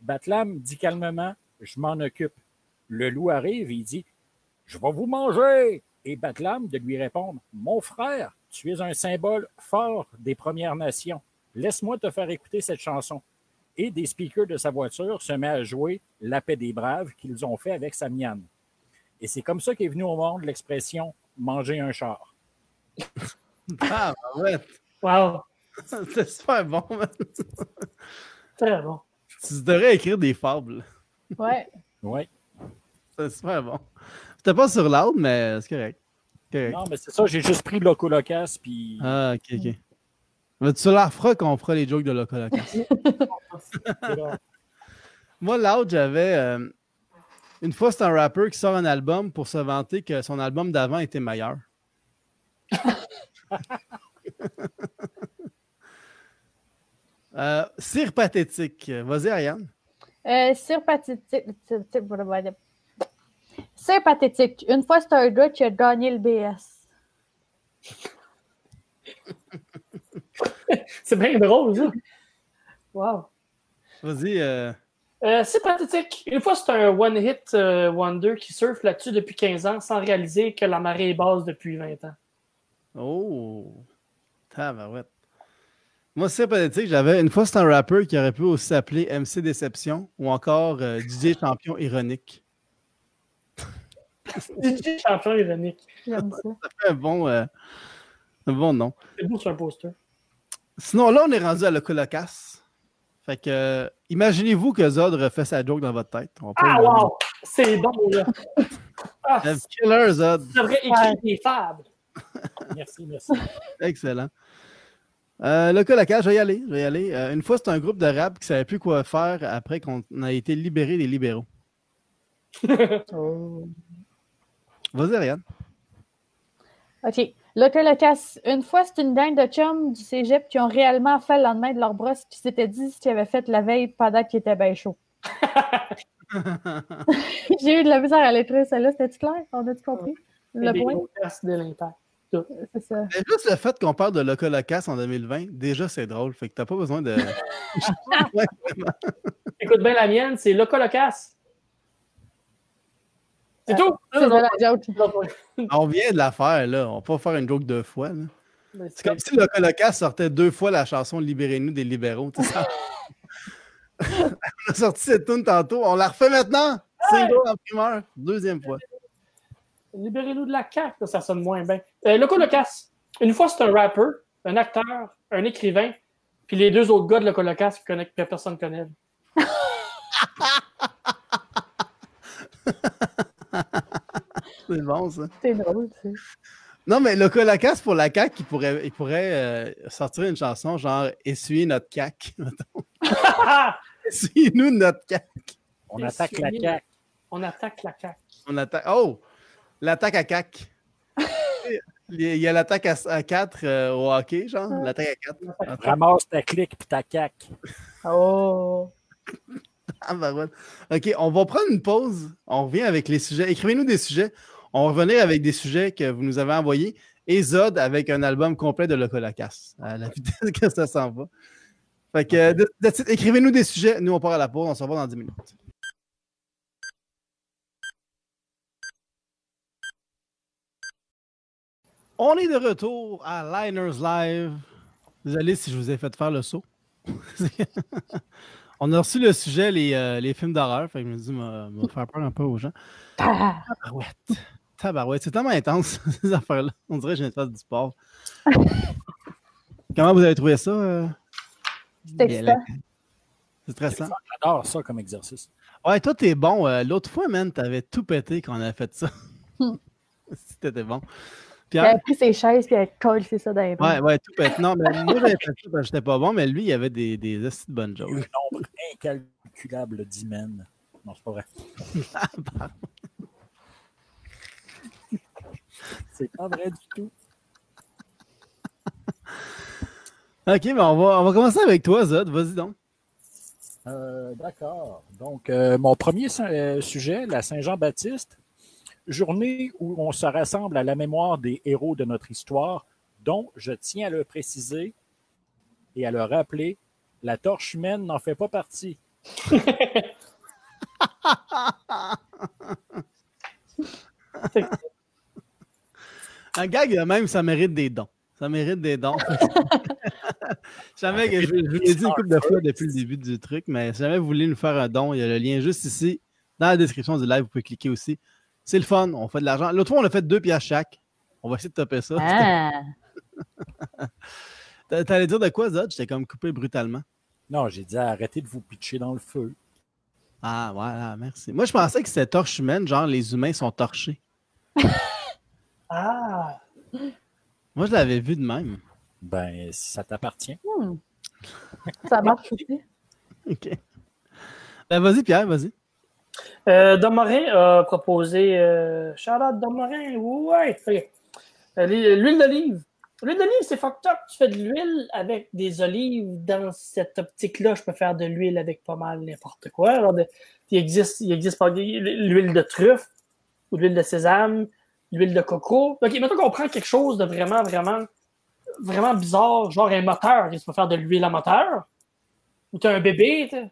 Batlam dit calmement Je m'en occupe. Le loup arrive et dit Je vais vous manger. Et Batlam de lui répondre Mon frère, tu es un symbole fort des Premières Nations. Laisse-moi te faire écouter cette chanson. Et des speakers de sa voiture se met à jouer La paix des braves qu'ils ont fait avec Samian. Et c'est comme ça qu'est venue au monde l'expression manger un char. [laughs] Ah, bah ouais. Wow, [laughs] C'est super bon, man. très bon. Tu devrais écrire des fables. Ouais. Oui. C'est super bon. C'était pas sur Loud, mais c'est correct. Correct. Non, mais c'est ça, j'ai juste pris Loco Locas, puis. Ah, ok, ok. Mais tu la feras quand on fera les jokes de Loco Locas. [laughs] Moi, Loud, j'avais. euh, une fois, c'est un rappeur qui sort un album pour se vanter que son album d'avant était meilleur. [laughs] euh, cire pathétique. Vas-y, Ariane. Euh, sur pathétique. C'est pathétique. Une fois, c'est un gars qui a gagné le BS. [laughs] C'est bien drôle, ça. Wow. Vas-y. euh, Euh, c'est pathétique. Une fois, c'est un one-hit euh, wonder qui surfe là-dessus depuis 15 ans sans réaliser que la marée est basse depuis 20 ans. Oh! Tabarouette. Moi, c'est pathétique. J'avais une fois, c'est un rappeur qui aurait pu aussi s'appeler MC Déception ou encore euh, DJ Champion Ironique. [laughs] DJ champion ironique. J'aime ça. Ça fait un bon, euh, un bon nom. C'est beau sur un poster. Sinon, là, on est rendu à le colocasse. Fait que, euh, imaginez-vous que Zod refait sa joke dans votre tête. On Ah, le- wow! C'est bon, là. [laughs] Ah, Le Killer Zod. tu devrais écrire des fables. [laughs] Merci, merci. Excellent. Euh, le colocasse, je vais y aller. Je vais y aller. Euh, une fois, c'est un groupe de rap qui ne savait plus quoi faire après qu'on a été libéré des libéraux. Vas-y, Ariane. OK. L'Ocolocasse. Une fois, c'est une gang de chums du cégep qui ont réellement fait le lendemain de leur brosse qui s'étaient dit ce qu'ils avaient fait la veille pendant qu'il était bien chaud. [laughs] J'ai eu de la misère à l'écrire, celle-là. C'était-tu clair? On a-tu compris? Le point? de l'impact. C'est ça. Mais juste le fait qu'on parle de Locolocasse en 2020, déjà c'est drôle. Fait que t'as pas besoin de. [laughs] [laughs] Écoute bien la mienne, c'est Locolocasse. C'est tout? C'est ça la joke. On vient de la faire, là. On peut pas faire une joke deux fois. là. Mais C'est comme si Locolocasse sortait deux fois la chanson Libérez-nous des libéraux. ça- [laughs] on a sorti cette tune tantôt. On la refait maintenant. Single en primeur. Deuxième fois. Libérez-nous de la là, ça sonne moins bien. Euh, Loco Locasse. Une fois, c'est un rappeur, un acteur, un écrivain, puis les deux autres gars de Loco Locasse qui connaissent que personne connaît. [laughs] C'est bon, ça. C'est drôle, tu sais. Non, mais le Colacasse pour la CAQ, il pourrait, il pourrait euh, sortir une chanson genre Essuyer notre CAQ. [laughs] Essuyez-nous notre CAQ. On attaque la CAQ. On attaque la CAQ. On attaque. Oh! L'attaque à CAQ. [laughs] il y a l'attaque à, 4 au hockey, genre? L'attaque à 4. Ramasse ta clique puis ta CAQ. Oh! [laughs] Ah, bah ouais. OK, on va prendre une pause. On revient avec les sujets. Écrivez-nous des sujets. On va revenir avec des sujets que vous nous avez envoyés. Et Zod avec un album complet de Locolacas. À la vitesse [laughs] que ça s'en va. Fait que, de- de- écrivez-nous des sujets. Nous, on part à la pause. On se revoit dans 10 minutes. On est de retour à Liners Live. Désolé si je vous ai fait faire le saut. [laughs] On a reçu le sujet, les, euh, les films d'horreur. Fait que je me dis, m'a faire peur un peu aux gens. Ah! Tabarouette. Tabarouette. C'est tellement intense, [laughs] ces affaires-là. On dirait que je viens de faire du sport. [laughs] Comment vous avez trouvé ça? euh? Excitant. C'est stressant. J'adore ça comme exercice. Ouais, toi, t'es bon. Euh, L'autre fois, man, t'avais tout pété quand on a fait ça. Hmm. [laughs] si t'étais bon. Il a Pierre? pris ses chaises puis elle colle, c'est ça, dans. Ouais, ouais, tout pété. Non, mais moi, j'avais fait ça parce que j'étais pas bon, mais lui, il avait des, des de bonnes Un jokes. nombre incalculable d'hymens. Non, c'est pas vrai. [laughs] C'est pas vrai du tout. [laughs] Ok, mais on va, on va commencer avec toi, Zod. Vas-y donc. Euh, D'accord. Donc, euh, mon premier euh, sujet, la Saint-Jean-Baptiste, journée où on se rassemble à la mémoire des héros de notre histoire, dont, je tiens à le préciser et à le rappeler, la torche humaine n'en fait pas partie. [laughs] Un gag de même, ça mérite des dons. Ça mérite des dons. [laughs] jamais que je, je vous l'ai dit une couple de fois depuis le début du truc, mais si jamais vous voulez nous faire un don, il y a le lien juste ici, dans la description du live, vous pouvez cliquer aussi. C'est le fun, on fait de l'argent. L'autre fois, on a fait deux pièces chaque. On va essayer de topper ça. Ah! T'a- [laughs] T'allais dire de quoi, Zod? J'étais comme coupé brutalement. Non, j'ai dit arrêtez de vous pitcher dans le feu. Ah, voilà, merci. Moi, je pensais que c'était torche humaine, genre les humains sont torchés. [laughs] Ah! Moi, je l'avais vu de même. Ben, ça t'appartient. Hmm. Ça marche [laughs] aussi. OK. Ben, vas-y, Pierre, vas-y. Euh, Dom Morin a proposé. Euh, Charlotte Dom Morin, ouais! Euh, L'huile d'olive. L'huile d'olive, c'est fucked up. Tu fais de l'huile avec des olives. Dans cette optique-là, je peux faire de l'huile avec pas mal n'importe quoi. Alors, de- il existe, il existe pas l'huile de truffe ou de l'huile de sésame, l'huile de coco. OK, maintenant qu'on prend quelque chose de vraiment, vraiment, vraiment bizarre, genre un moteur, tu peux faire de l'huile à moteur. Ou tu as un bébé, t'sais.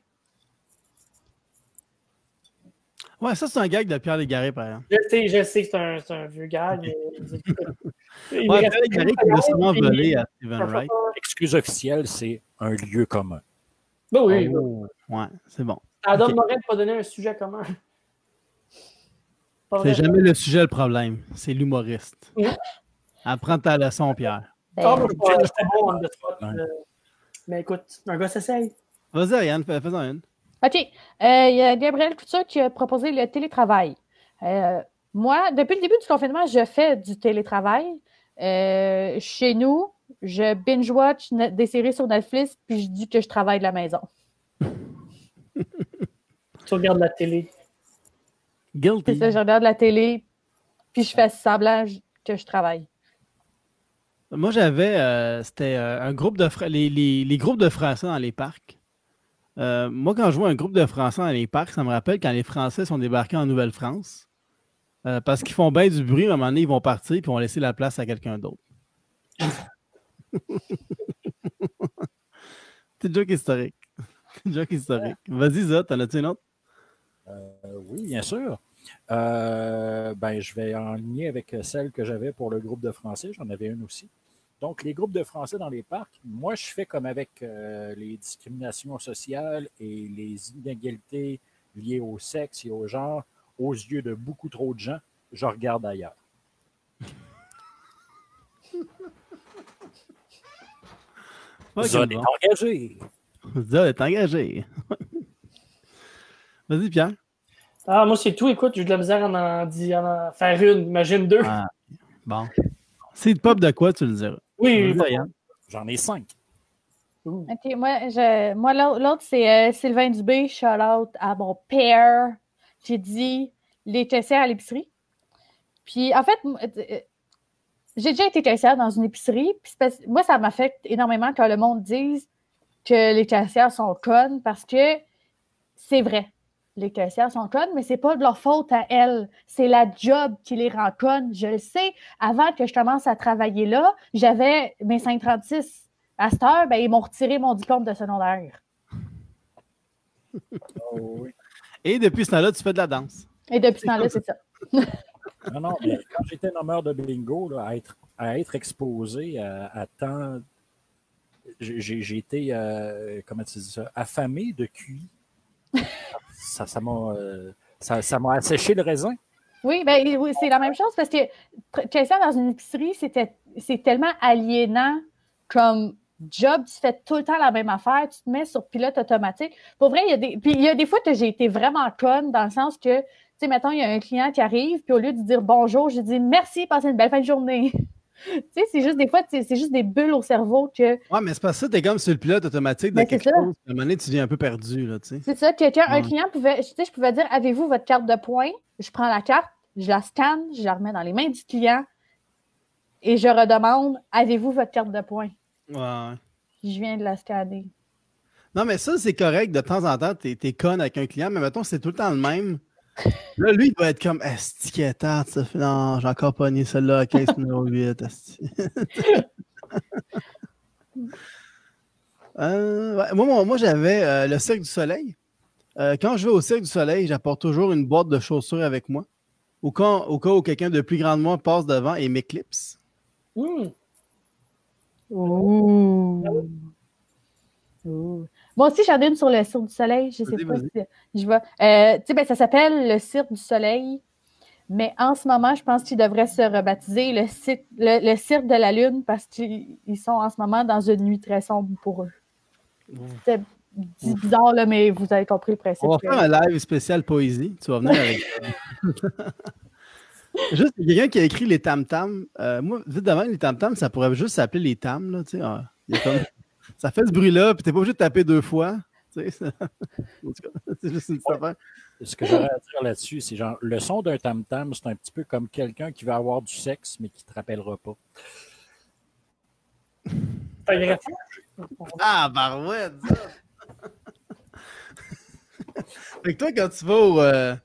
Ouais, ça, c'est un gag de Pierre Légaré, par exemple. Je sais, je sais que c'est un, c'est un vieux gag. mais- [laughs] Il Ouais, Pierre Légaré qui l'a puis- volé à Stephen Wright. L'excuse officielle, c'est un lieu commun. Ben oui, Oh, ouais, c'est bon. Adam ok. Morel pas donné un sujet commun. C'est jamais le sujet le problème. C'est l'humoriste. Oui. Apprends ta leçon, Pierre. Ben, pas- bon euh, Mais écoute, un gars s'essaye. Vas-y, Ariane, fais- fais-en une. OK. Euh, Il y a Gabriel Couture qui a proposé le télétravail. Euh, moi, depuis le début du confinement, je fais du télétravail. Euh, chez nous, je binge-watch des séries sur Netflix, puis je dis que je travaille de la maison. Tu regardes la télé. C'est Guilty. ça, je regarde la télé, puis je fais semblant que je travaille. Moi, j'avais. euh, C'était euh, un groupe de. Les, les- les groupes de Français dans les parcs. Euh, moi, quand je vois un groupe de Français dans les parcs, ça me rappelle quand les Français sont débarqués en Nouvelle-France. Euh, parce qu'ils font bien du bruit, à un moment donné, ils vont partir puis ils vont laisser la place à quelqu'un d'autre. [laughs] C'est une joke historique. [laughs] Joke historique. Vas-y, Zot, t'en as-tu une autre? Euh, oui, bien sûr. Euh, ben, je vais en ligne avec celle que j'avais pour le groupe de français. J'en avais une aussi. Donc, les groupes de français dans les parcs, moi, je fais comme avec euh, les discriminations sociales et les inégalités liées au sexe et au genre, aux yeux de beaucoup trop de gens, je regarde ailleurs. Zone est engagé. Zot est engagé. Vas-y, Pierre. Ah, moi, c'est tout. Écoute, j'ai eu de la misère à en, en, en en faire une. Imagine deux. Ah, bon. C'est pop de quoi, tu le diras? Oui, Yann. J'en ai cinq. OK, moi, je, moi l'au- l'autre, c'est euh, Sylvain Dubé. Shout out à mon père. J'ai dit les caissières à l'épicerie. Puis, en fait, euh, j'ai déjà été caissière dans une épicerie. Puis parce- moi, ça m'affecte énormément quand le monde dise que les caissières sont connes parce que c'est vrai. Les caissières sont connes, mais c'est pas de leur faute à elles. C'est la job qui les rend connes. Je le sais. Avant que je commence à travailler là, j'avais mes 536. À cette heure, ben, ils m'ont retiré mon diplôme de secondaire. [laughs] Et depuis ce temps-là, tu fais de la danse. Et depuis ce temps-là, c'est ça. Non, non, mais quand j'étais nommeur de bingo, là, à, être, à être exposé à, à tant. J'ai j'ai été, euh, comment tu dis ça, affamé de QI. [laughs] Ça m'a euh, ça, asséché le raisin. Oui, ben, oui, c'est la même chose parce que caissière dans une épicerie, c'était, c'est tellement aliénant comme job. Tu fais tout le temps la même affaire, tu te mets sur pilote automatique. Pour vrai, il y a des, puis il y a des fois que j'ai été vraiment conne dans le sens que, tu sais, mettons, il y a un client qui arrive, puis au lieu de dire bonjour, je dis merci, passez une belle fin de journée. Tu sais, c'est juste des fois, c'est juste des bulles au cerveau que Ouais, mais c'est pas ça, t'es comme sur le pilote automatique de Ben, quelque chose. À un moment donné, tu deviens un peu perdu, là, tu sais. C'est ça, quelqu'un, un client pouvait, tu sais, je pouvais dire, avez-vous votre carte de points? Je prends la carte, je la scanne, je la remets dans les mains du client et je redemande, avez-vous votre carte de points? Ouais. Je viens de la scanner. Non, mais ça, c'est correct. De temps en temps, t'es es conne avec un client, mais mettons, c'est tout le temps le même. Là, lui, il doit être comme Esti qui est fait non, j'ai encore pogné celle-là à caisse numéro 8. esti. [laughs] Euh, ouais, moi, moi, moi, j'avais euh, le Cirque du Soleil. Euh, quand je vais au Cirque du Soleil, j'apporte toujours une boîte de chaussures avec moi. Au cas, au cas où quelqu'un de plus grand que moi passe devant et m'éclipse. Hmm. Ouh. Moi aussi, j'en ai une sur le Cirque du Soleil. Je sais pas si je vais. Euh, tu sais, ben, ça s'appelle le Cirque du Soleil. Mais en ce moment, je pense qu'il devrait se rebaptiser le, Cir- le, le Cirque de la Lune parce qu'ils ils sont en ce moment dans une nuit très sombre pour eux. C'est c'est bizarre, là, mais vous avez compris le principe. On va faire un live spécial poésie. Tu vas venir avec. [laughs] juste, il y a quelqu'un qui a écrit les tam-tams. Euh, moi, vite devant, les tam-tams, ça pourrait juste s'appeler les tam. Là, tu sais, ah, il y a comme- Ça fait ce bruit-là, puis t'es pas obligé de taper deux fois. tu sais, ça- [laughs] En tout cas, c'est juste une petite affaire. Ce que j'aurais à dire là-dessus, c'est genre, le son d'un tam-tam, c'est un petit peu comme quelqu'un qui va avoir du sexe, mais qui te rappellera pas. Ah, barouette, ça! [laughs] fait que toi, quand tu vas au, euh.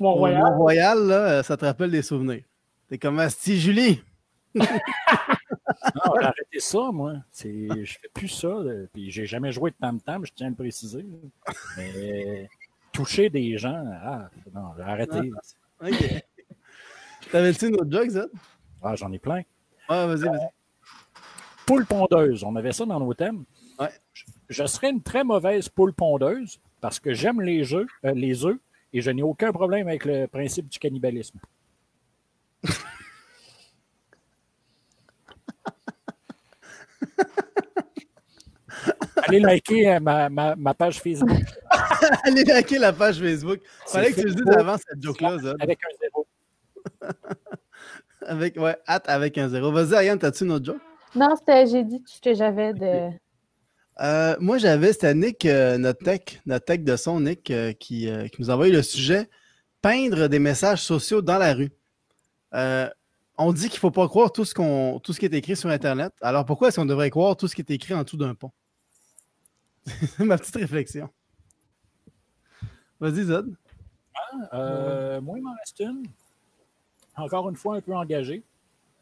Mont-Royal, là, euh, ça te rappelle des souvenirs. T'es comme Asti Julie. [laughs] Non, j'ai arrêté ça, moi. Je fais plus ça. là. Puis j'ai jamais joué de tam-tam, je tiens à le préciser. là. Mais toucher des gens, ah, non, j'ai arrêté. Ok. [laughs] T'avais-tu une autre joke, ça? Ah, j'en ai plein. Ouais, vas-y, vas-y. Poule pondeuse, on avait ça dans nos thèmes. Ouais. Je, je serais une très mauvaise poule pondeuse parce que j'aime les jeux, euh, les œufs et je n'ai aucun problème avec le principe du cannibalisme. [laughs] [laughs] Allez liker euh, ma, ma, ma page Facebook [laughs] Allez liker la page Facebook. Fallait que tu le dises avant cette joke-là, avec un zéro. [laughs] Avec, ouais, hâte avec un zéro. Vas-y, Ariane, t'as-tu une autre joke? Non, c'était, j'ai dit tout ce que j'avais de. Euh, moi, j'avais, c'était Nick, euh, notre tech, notre tech de son, Nick, euh, qui, euh, qui nous a envoyé le sujet peindre des messages sociaux dans la rue. On dit qu'il ne faut pas croire tout ce, qu'on, tout ce qui est écrit sur Internet. Alors pourquoi est-ce qu'on devrait croire tout ce qui est écrit en dessous d'un pont? C'est [laughs] ma petite réflexion. Vas-y, Zod. Euh, moi, il m'en reste une. Encore une fois, un peu engagé.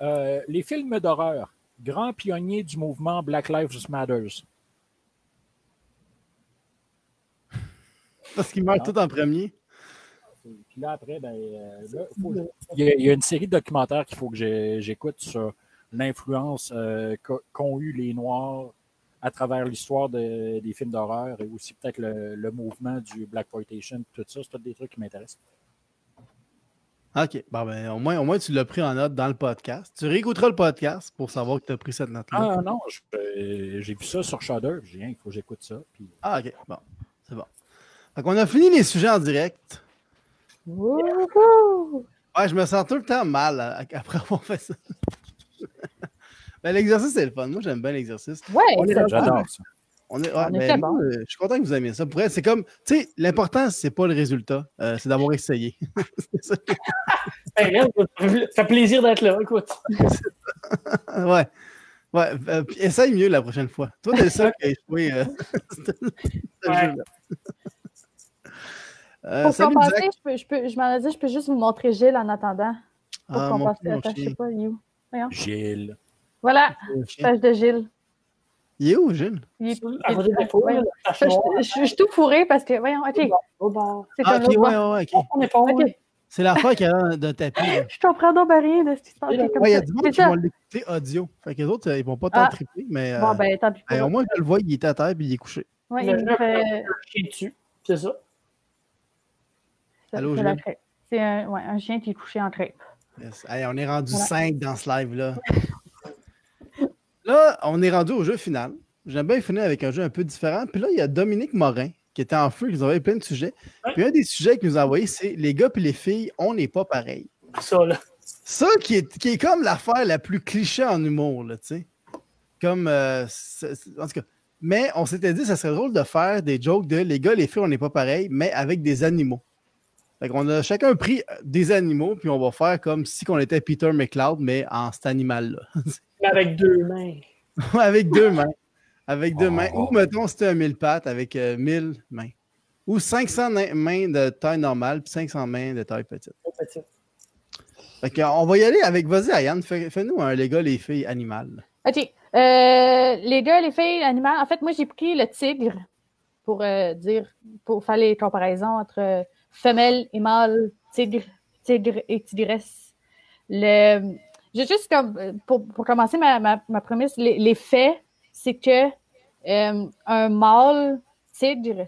Euh, les films d'horreur, grand pionnier du mouvement Black Lives Matters. Parce qu'il meurt tout en premier. Puis là, après, ben, là, faut- il, y a, il y a une série de documentaires qu'il faut que j'écoute sur l'influence euh, qu'ont eu les Noirs à travers l'histoire de- des films d'horreur et aussi peut-être le, le mouvement du Black Exploitation, tout ça. C'est tous des trucs qui m'intéressent. OK. Bon, ben, au, moins, au moins, tu l'as pris en note dans le podcast. Tu réécouteras le podcast pour savoir que tu as pris cette note-là. Ah non, euh, j'ai vu ça sur Shudder. J'ai dit, Hein, il faut que j'écoute ça. Puis, Ah, OK. Bon, c'est bon. Fait qu'on a fini les sujets en direct. Wouhou! Ouais, je me sens tout le temps mal euh, [laughs] après avoir fait ça. Ben, l'exercice, c'est le fun. Moi, j'aime bien l'exercice. Ouais. J'adore ça. On est, ouais, On est ben, très moi, bon. euh, je suis content que vous aimiez ça. Pour elle, c'est comme, tu sais, l'important, c'est pas le résultat, euh, c'est d'avoir essayé. [laughs] C'est ça. [laughs] Ben, ça fait plaisir d'être là, écoute. ouais. Ouais, euh, essaye mieux la prochaine fois. Toi, t'es le seul qui a échoué euh, Ouais. Euh, Pour salut, compenser, je, peux, je, peux, je m'en ai dit, je peux juste vous montrer Gilles en attendant. Pour Ah, compenser. Attends, je sais pas, il est où? Gilles. Voilà, page de Gilles. Il est où, Gilles? Il est- Ouais. la Je, suis tout fourré parce que, voyons, ok, c'est Ah, comme ok, l'autre ouais, ouais, ok. On est pas C'est l'affaire qu'il y a d'un tapis. là. je comprends donc rien de ce qui se passe. Il y a du monde qui vont l'écouter audio. Fait que les autres, ils vont pas tant Ah. triper, mais euh, Bon, ben, tant pis ben, au moins, je le vois, il était à terre et il est couché. Ouais, Le il jeu, fait-. C'est ça? Allô, c'est un, ouais, un chien qui est couché en crêpe. Yes. On est rendu Voilà. 5 dans ce live-là. Là, on est rendu au jeu final. J'aime bien finir avec un jeu un peu différent. Puis là, il y a Dominique Morin qui était en feu, qui nous a envoyé plein de sujets. Ouais. Puis un des sujets qu'il nous a envoyé, c'est les gars et les filles, on n'est pas pareil. Ça, là. Ça qui est, qui est comme l'affaire la plus cliché en humour, là, tu sais. Comme. euh, c'est- c'est- en tout cas. Mais on s'était dit, ça serait drôle de faire des jokes de les gars, les filles, on n'est pas pareil, mais avec des animaux. Fait qu'on a chacun pris euh, des animaux, puis on va faire comme si on était Peter McLeod, mais en cet animal-là. [laughs] Avec deux mains. avec deux mains. Avec deux Oh. mains. Ou mettons, c'était un mille pattes avec euh, 1000 mains. Ou 500 na- mains de taille normale, puis 500 mains de taille petite. Petit. Fait que, on va y aller avec, vas-y, Ayane, fais- fais-nous un les gars, les filles animales. OK. Euh, les gars, les filles, l'animal. En fait, moi, j'ai pris le tigre pour euh, dire, pour faire les comparaisons entre euh, femelle et mâle, tigre, tigre et tigresse. Le, juste comme, pour, pour commencer ma, ma, ma prémisse, les, les faits, c'est que euh, un mâle tigre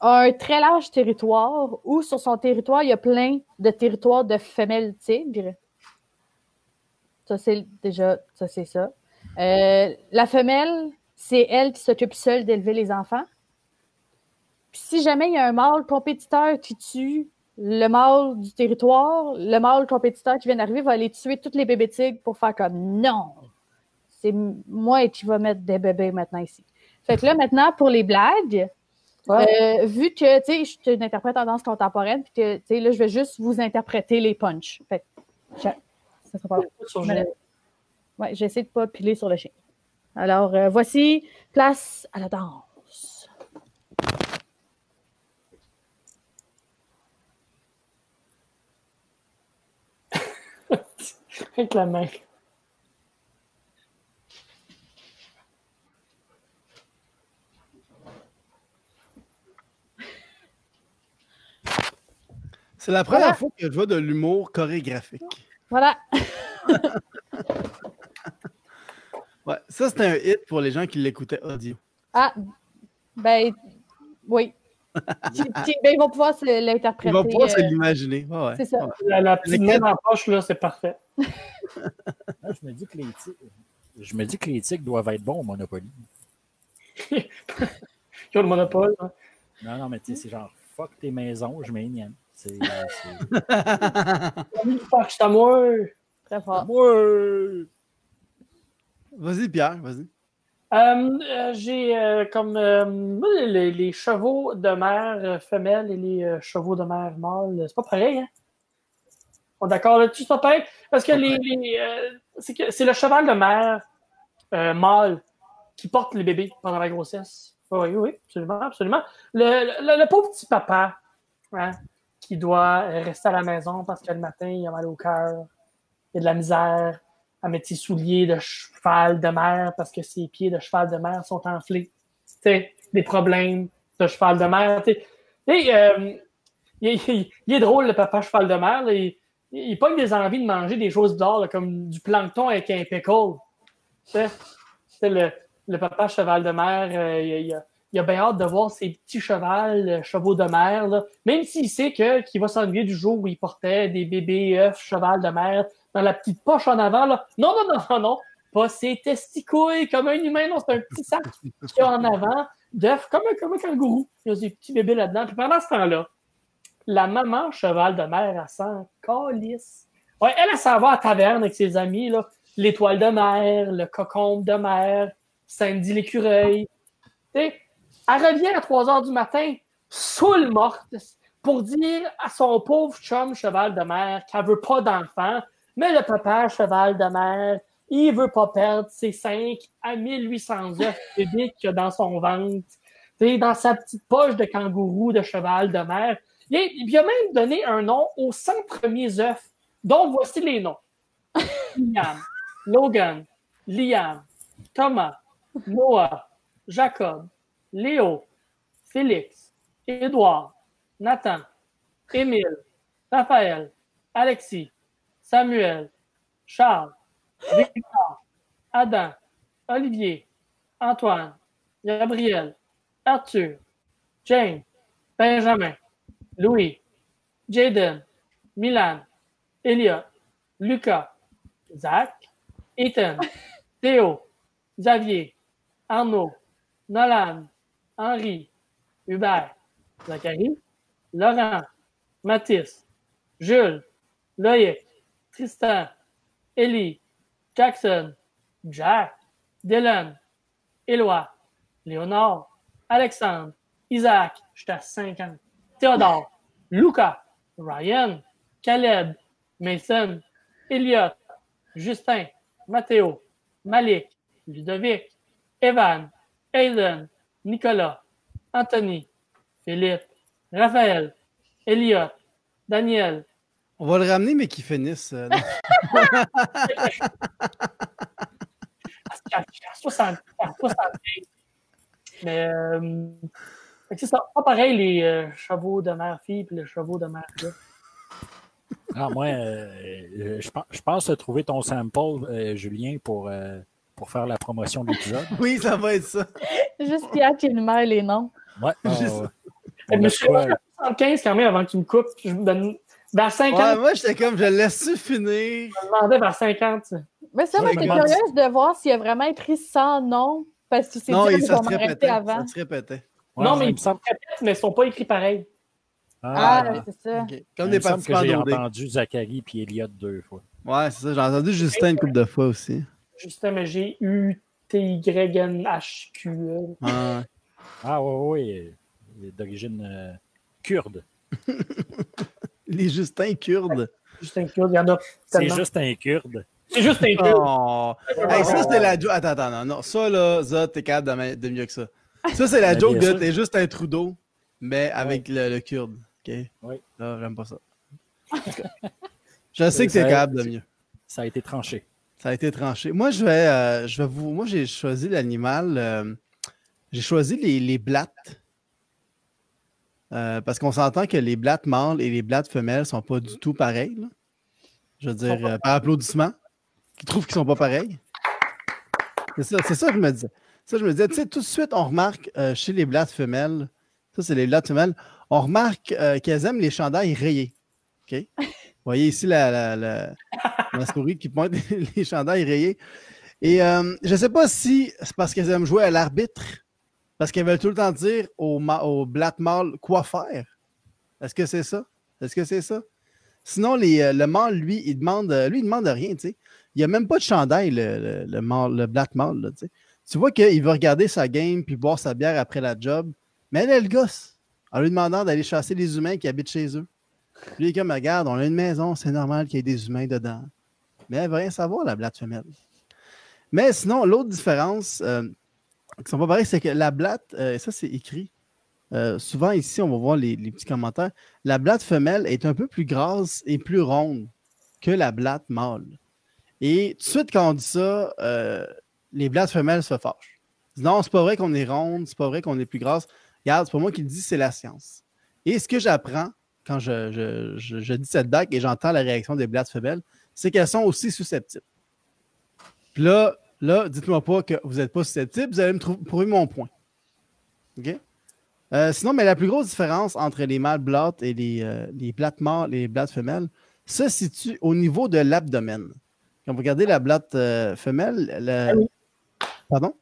a un très large territoire où sur son territoire, il y a plein de territoires de femelles tigres. Ça, c'est déjà, ça, c'est ça. Euh, la femelle, c'est elle qui s'occupe seule d'élever les enfants. Puis si jamais il y a un mâle compétiteur qui tue le mâle du territoire, le mâle compétiteur qui vient d'arriver va aller tuer tous les bébés tigres pour faire comme non, c'est moi qui va mettre des bébés maintenant ici. Fait que là, maintenant, pour les blagues, Ouais. euh, vu que, tu sais, je suis une interprète en danse contemporaine, puis que, tu sais, là, je vais juste vous interpréter les punchs. Fait que, ça sera pas. Ouais, j'essaie de pas piler sur le chien. Alors, euh, voici place à la danse. Avec la main. C'est la première Voilà. fois que je vois de l'humour chorégraphique. Voilà. Ouais, ça, c'était un hit pour les gens qui l'écoutaient audio. Ah, ben, oui. Qui- ben, ils vont pouvoir se l'interpréter. Ils vont pouvoir se euh, l'imaginer. Ouais. c'est ça. Ouais. La, la petite main en poche, là, c'est parfait. [laughs] Je me dis que les tigres, je me dis que les tigres doivent être bons au Monopoly. [laughs] Qui ont le monopole. hein. Non, non, mais tu sais, c'est genre fuck tes maisons, je mets une mienne. C'est. c'est- [laughs] Fuck, moi. Très fort. Vas-y, Pierre, vas-y. Euh, euh, J'ai euh, comme euh, les, les chevaux de mer femelles et les chevaux de mer mâles, c'est pas pareil, hein? On est d'accord là-dessus, c'est pas pareil? Parce que les, les, c'est le cheval de mer mâle qui porte les bébés pendant la grossesse. Oui, oui, absolument, absolument. Le, le, le pauvre petit papa, hein, qui doit rester à la maison parce que le matin, il a mal au cœur, il a de la misère à mettre ses souliers de cheval de mer parce que ses pieds de cheval de mer sont enflés. Tu sais, des problèmes de cheval de mer. euh, il, est drôle, le papa cheval de mer. là. il, il, pogne des envies de manger des choses là, comme du plancton avec un pickle. Tu sais, Tu sais, le, le papa cheval de mer, euh, il, a, il bien hâte de voir ses petits chevals, euh, chevaux de mer, même s'il sait qu'il va s'ennuyer du jour où il portait des bébés œufs cheval de mer dans la petite poche en avant. Là. Non, non, non, non, non. Pas ses testicouilles comme un humain, non, c'est un petit sac [laughs] a en avant d'œufs comme un, comme un kangourou. Il y a des petits bébés là-dedans. Puis pendant ce temps-là, la maman cheval de mer, elle s'en calisse. Ouais, elle, elle s'en va à la taverne avec ses amis, là. l'étoile de mer, le cocombe de mer, Sandy l'écureuil. Elle revient à 3 heures du matin, saoule morte, pour dire à son pauvre chum cheval de mer qu'elle veut pas d'enfant, mais le papa cheval de mer, il veut pas perdre ses 5 à 1800 œufs [laughs] bébés qu'il a dans son ventre, dans sa petite poche de kangourou de cheval de mer. Il, il a même donné un nom aux 100 premiers œufs, dont voici les noms. [laughs] Liam, Logan, Liam, Thomas, Noah, Jacob, Léo, Félix, Édouard, Nathan, Émile, Raphaël, Alexis, Samuel, Charles, Victor, Adam, Olivier, Antoine, Gabriel, Arthur, James, Benjamin, Louis, Jaden, Milan, Elliot, Lucas, Zach, Ethan, [laughs] Théo, Xavier, Arnaud, Nolan, Henri, Hubert, Zachary, Laurent, Mathis, Jules, Loïc, Tristan, Ellie, Jackson, Jack, Dylan, Éloi, Léonard, Alexandre, Isaac, j'étais à 50, Théodore, [laughs] Lucas, Ryan, Caleb, Mason, Elliot, Justin, Mathéo, Malik, Ludovic, Evan, Aiden, Nicolas, Anthony, Philippe, Raphaël, Elliot, Daniel. On va le ramener, mais qu'il finisse. euh, à 60, à 75. Mais euh, c'est ça. Pas pareil les euh, chevaux de mère fille et les chevaux de mère gars. Ah, moi, euh, euh, je, pense, je pense trouver ton sample, euh, Julien, pour, euh, pour faire la promotion de l'épisode. [laughs] oui, ça va être ça. Juste Pierre qui énumère les noms. Ouais. ah, Juste- ouais. Mais On je suis quoi? rendu à 75 quand même avant que tu me coupes. Je me donne- vers 50, Ouais, moi, j'étais comme, je laisse finir? je me demandais vers 50. ça. Mais ça, moi, Ouais, j'étais curieuse de voir s'il a vraiment écrit sans nom. Parce que c'est Non, dit il- ça se répétait. avant. Ça se répétait. Ouais, non, ouais, mais il me semble, Peut-être, mais ils sont pas écrits pareil. Ah, ah, oui, c'est ça. Comme me des participants j'ai entendu Zachary puis Elliot deux fois. Ouais, c'est ça. J'ai entendu Justin une couple de fois aussi. Justin, mais j'ai U T Y N H Q E. Ouais. Ah, oui, oui. Il est d'origine euh, kurde. [laughs] Les Justins kurdes. Justin Q, il y en a C'est un kurde. C'est juste un Q. Oh. Hey, ça, c'était la joke. Attends, attends, non, non. Ça, là, ça, t'es capable de, mieux que ça. Ça, c'est la joke de t'es juste un Trudeau, mais avec le, le kurde. OK? Oui. Là, j'aime pas ça. Je sais que t'es capable de mieux. Ça a été tranché. Ça a été tranché. Moi, je vais, euh, je vais vous. Moi, j'ai choisi l'animal. euh, j'ai choisi les, les blattes. Euh, parce qu'on s'entend que les blattes mâles et les blattes femelles sont pas du tout pareils. là. Je veux dire, euh, par applaudissement, qui trouvent qu'ils sont pas pareils. C'est ça, c'est ça que je me disais. Ça, je me disais, tu sais, tout de suite, on remarque euh, chez les blattes femelles, ça, c'est les blattes femelles, on remarque euh, qu'elles aiment les chandails rayés. OK? Vous voyez ici la, la, la- la souris qui pointe [laughs] les chandails rayés. Et je ne sais pas si c'est parce qu'elles aiment jouer à l'arbitre, parce qu'elles veulent tout le temps dire aux blattes mâles quoi faire. Est-ce que c'est ça? Est-ce que c'est ça? Sinon, euh, le mâle, lui, il demande, euh, lui, demande rien, tu sais. Il n'y a même pas de chandail, le, le, le, mâle- black mâle, tu vois qu'il veut regarder sa game puis boire sa bière après la job. Mais elle, elle gosse. En lui demandant d'aller chasser les humains qui habitent chez eux. Est comme, regarde, on a une maison, c'est normal qu'il y ait des humains dedans. Mais elle veut rien savoir, la blatte femelle. Mais sinon, l'autre différence, euh, qui sont pas pareilles, c'est que la blatte, euh, ça c'est écrit, euh, souvent ici, on va voir les, petits commentaires, la blatte femelle est un peu plus grasse et plus ronde que la blatte mâle. Et tout de suite, quand on dit ça, euh, les blattes femelles se fâchent. Non, c'est pas vrai qu'on est ronde, c'est pas vrai qu'on est plus grasse. Regarde, c'est pas moi qui le dis, c'est la science. Et ce que j'apprends quand je, dis cette bague et j'entends la réaction des blattes femelles, c'est qu'elles sont aussi susceptibles. Puis là, là dites-moi pas que vous n'êtes pas susceptible, vous allez me prouver mon point. OK? Euh, sinon, mais la plus grosse différence entre les mâles blattes et les, euh, les blattes mâles et les blattes femelles se situe au niveau de l'abdomen. Quand vous regardez la blatte euh, femelle, le- Ah oui. Pardon?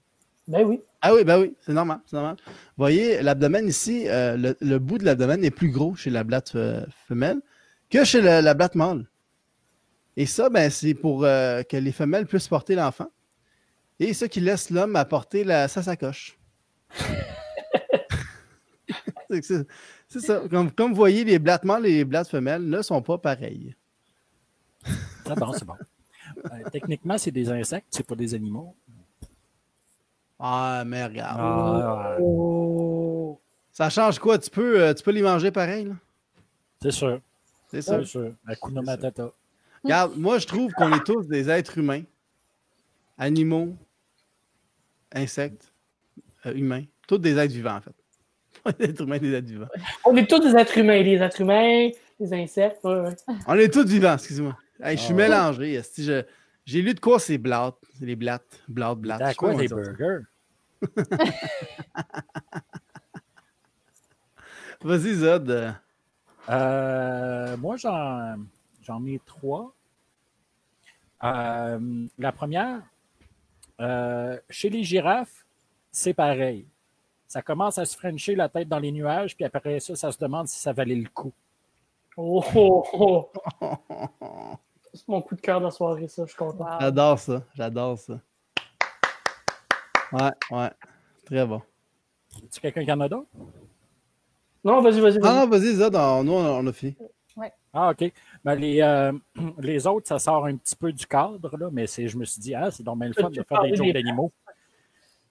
Ben oui. Ah oui, ben oui, c'est normal, c'est normal. Vous voyez, l'abdomen ici, le, le bout de l'abdomen est plus gros chez la blatte femelle que chez le- la blatte mâle. Et ça, ben, c'est pour que les femelles puissent porter l'enfant. Et ça qui laisse l'homme apporter la, sa sacoche. [laughs] c'est ça. Comme, comme vous voyez, les blattements, les blattes femelles ne sont pas pareils. C'est bon, c'est bon. Euh, techniquement, c'est des insectes, c'est pas des animaux. Ah, mais regarde. Ah, Oh. Ça change quoi? Tu peux, euh, tu peux les manger pareil, c'est sûr, C'est ça. c'est sûr. Matata. Regarde, moi, je trouve qu'on est tous des êtres humains, animaux, insectes, euh, humains, tous des êtres vivants, en fait. [laughs] Pas des êtres humains, des êtres vivants. On est tous des êtres humains, des êtres humains, des insectes. ouais, ouais. [laughs] On est tous vivants, excuse-moi. Hey, je suis Ah. mélangé. je- J'ai lu de quoi c'est blattes. Les blattes. Blattes, blattes. Sais quoi des burgers? [laughs] Vas-y, Zod. euh, moi, j'en, j'en ai trois. Euh, la première, euh, chez les girafes, c'est pareil. Ça commence à se frencher la tête dans les nuages, puis après ça, ça se demande si ça valait le coup. Oh, oh, oh. [laughs] C'est mon coup de cœur de la soirée, ça, je suis content. J'adore ça. J'adore ça. Ouais, ouais. Très bon. Tu quelqu'un qui en a d'autres? Non, vas-y, vas-y, vas-y. Ah non, vas-y, Zod. on- nous, on a, on a fini. Ah, OK. Ben, les, euh, [clears throat] les autres, ça sort un petit peu du cadre, là, mais c'est, je me suis dit, ah, c'est donc bien le fun de faire des jokes d'animaux.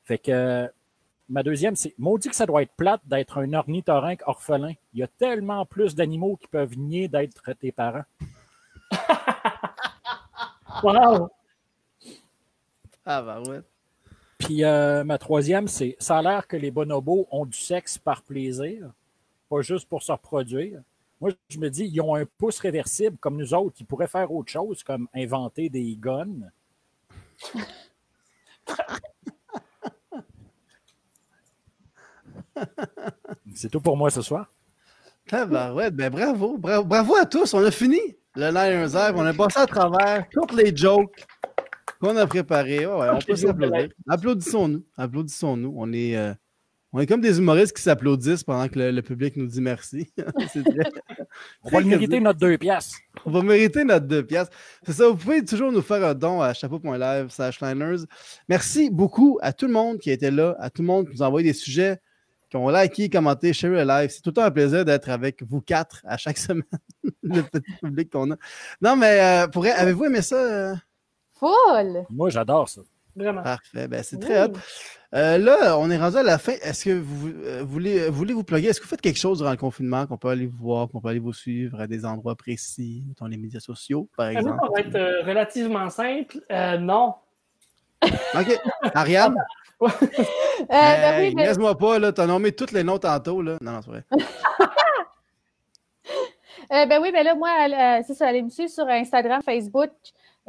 Fait que euh, ma deuxième, c'est maudit que ça doit être plate d'être un ornithorynque orphelin. Il y a tellement plus d'animaux qui peuvent nier d'être tes parents. [laughs] Wow. Ah, bah ouais. Puis euh, ma troisième, c'est ça a l'air que les bonobos ont du sexe par plaisir, pas juste pour se reproduire. Moi, je me dis, ils ont un pouce réversible comme nous autres, ils pourraient faire autre chose, comme inventer des guns. [laughs] C'est tout pour moi ce soir. Ouais. Ben bravo, bravo. Bravo à tous. On a fini le Lions Live. On a passé à travers toutes les jokes qu'on a préparées. Ouais, ouais, on peut s'applaudir. Applaudissons-nous. Applaudissons-nous. On est. euh, on est comme des humoristes qui s'applaudissent pendant que le, le public nous dit merci. [laughs] Très- On va mériter notre deux piastres. On va mériter notre deux piastres. C'est ça, vous pouvez toujours nous faire un don à chapeau.live slash liners. Merci beaucoup à tout le monde qui était là, à tout le monde qui nous a envoyé des sujets, qui ont liké, commenté, share le live. C'est tout le temps un plaisir d'être avec vous quatre à chaque [laughs] semaine, le petit public qu'on a. Non, mais euh, pour avez-vous aimé ça? euh? Full! Moi, j'adore ça. Vraiment. Parfait, ben, c'est très hot. Euh, là, on est rendu à la fin. Est-ce que vous euh, voulez, euh, voulez vous plugger? Est-ce que vous faites quelque chose durant le confinement qu'on peut aller vous voir, qu'on peut aller vous suivre à des endroits précis, dans les médias sociaux, par exemple? ça va être euh, relativement simple. Euh, non. [laughs] OK. Ariane? [laughs] Euh, ben ben- Laisse-moi pas, là. T'as nommé tous les noms tantôt, là. Non, non, c'est vrai. [laughs] Euh, ben oui, ben là, moi, euh, c'est ça, allez me suivre sur Instagram, Facebook.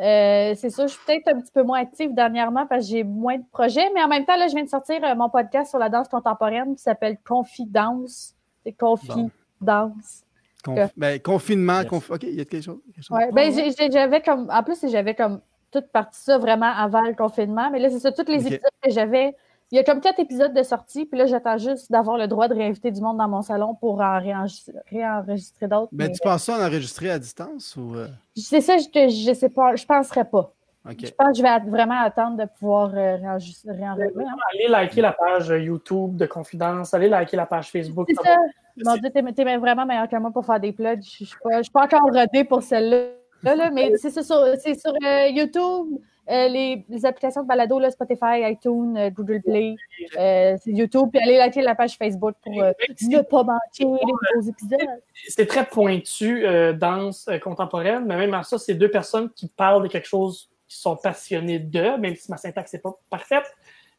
Euh, c'est sûr, je suis peut-être un petit peu moins active dernièrement parce que j'ai moins de projets, mais en même temps, là, je viens de sortir euh, mon podcast sur la danse contemporaine qui s'appelle Confidence. C'est Confidence. Conf- ben, confinement. Yes. conf- OK, il y a quelque chose. chose? Ouais, ben, j'avais comme, en plus, j'avais comme toute partie ça vraiment avant le confinement, mais là, c'est ça, tous les Ok. épisodes que j'avais. Il y a comme quatre épisodes de sortie, puis là, j'attends juste d'avoir le droit de réinviter du monde dans mon salon pour en réenregistrer, réenregistrer d'autres. Ben, mais- tu penses ça en enregistrer à distance ou. euh, C'est ça, je, te- je sais pas, je penserais pas. Je pense que je vais vraiment attendre de pouvoir euh, réenregistrer. réenregistrer. Allez liker la page euh, YouTube de Confidence. Allez liker la page Facebook. C'est ça. Mon Dieu, t'es vraiment meilleur que moi pour faire des plugs. Je je suis pas, encore rodée pour celle-là, là, mais c'est ça, sur, c'est sur euh, YouTube, euh, les, les applications de balado, là, Spotify, iTunes, euh, Google Play, euh, YouTube, puis allez liker la page Facebook pour euh, ne pas manquer les nouveaux épisodes. C'est très pointu, euh, danse euh, contemporaine, mais même à ça, c'est deux personnes qui parlent de quelque chose qui sont passionnés de, même si ma syntaxe n'est pas parfaite.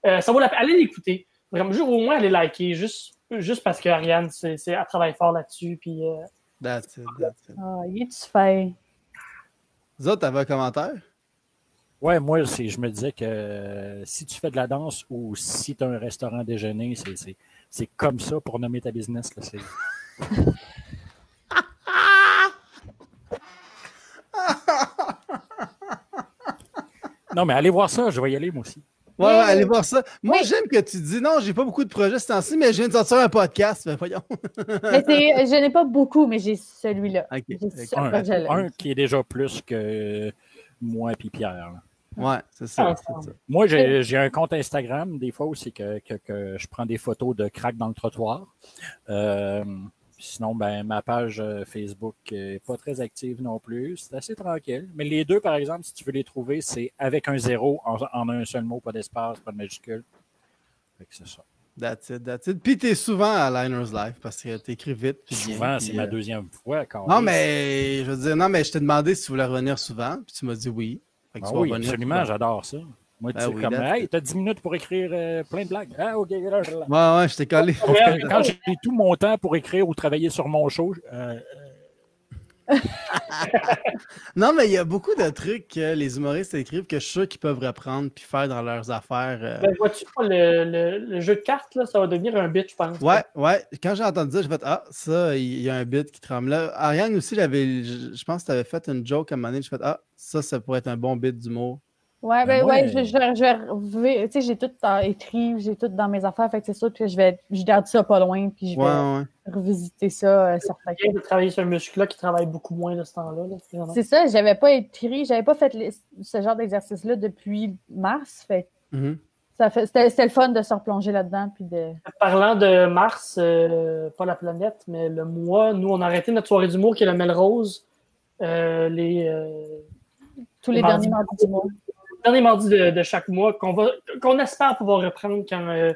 Euh, ça vaut la peine. Allez l'écouter. Vraiment, juste, au moins, allez liker, juste, juste parce que Ariane, c'est, elle travaille fort là-dessus. Puis, euh, That's it, that's it. Ah, il est-tu fin? Zot, t'avais un commentaire? Ouais, moi, c'est, je me disais que euh, si tu fais de la danse ou si tu as un restaurant déjeuner, c'est, c'est, c'est comme ça pour nommer ta business. Là, c'est... [laughs] non, mais allez voir ça, je vais y aller moi aussi. Ouais, allez voir ça. Moi, Oui. j'aime que tu dis non, j'ai pas beaucoup de projets ce temps-ci, mais je viens de sortir un podcast. Ben, voyons. [laughs] Mais c'est- je n'ai pas beaucoup, mais j'ai celui-là. Un, qui est déjà plus que moi et Pierre. là. Ouais, c'est ça. Ah, ça. Moi, j'ai un compte Instagram, des fois aussi, que, que, que je prends des photos de crack dans le trottoir. Euh, sinon, ben, ma page euh, Facebook n'est pas très active non plus. C'est assez tranquille. Mais les deux, par exemple, si tu veux les trouver, c'est avec un zéro en, en un seul mot, pas d'espace, pas de majuscule. Fait que c'est ça. That's it, that's it. Puis t'es souvent à Liners Live parce que t'écris vite. puis Souvent, c'est ma euh, deuxième fois. quand Non, mais je veux dire, non, mais je t'ai demandé si tu voulais revenir souvent, puis tu m'as dit oui. Fait que Ah tu vas oui, revenir absolument, j'adore ça. Moi, tu Ben sais, oui, comme, hey, t'as 10 minutes pour écrire euh, plein de blagues. Ah, ok, là, là, là. Ouais, ouais, je t'ai collé. Quand j'ai tout mon temps pour écrire ou travailler sur mon show, euh, [laughs] Non, mais il y a beaucoup de trucs que les humoristes écrivent que je suis sûr qu'ils peuvent reprendre puis faire dans leurs affaires. euh. Ben, vois-tu, le, le, le jeu de cartes, là, ça va devenir un bit, je pense. Ouais, ouais. Quand j'ai entendu ça, j'ai fait Ah, ça, il y a un bit qui tremble là. Ariane aussi, je pense que tu avais fait une joke à un moment donné. J'ai fait Ah, ça, ça pourrait être un bon bit d'humour. Ouais, Ben ben, ouais, je, je vais, je vais rever- tu sais, j'ai tout écrit, j'ai tout dans mes affaires, fait que c'est sûr que je vais, je garde ça pas loin, puis je vais Ouais, ouais. revisiter ça, euh, certains Bien de travailler sur un muscle-là qui travaille beaucoup moins de ce temps-là. là. C'est ça, j'avais pas écrit, j'avais pas fait les- ce genre d'exercice-là depuis mars, fait que Mhm. ça fait, c'était, c'était le fun de se replonger là-dedans, puis de... Parlant de Mars, euh, pas la planète, mais le mois, nous, on a arrêté notre soirée d'humour qui est le Melrose. Euh, les euh, tous les Mardi. derniers mardis du mois. Derniers mardis de, de chaque mois, qu'on va qu'on espère pouvoir reprendre quand euh,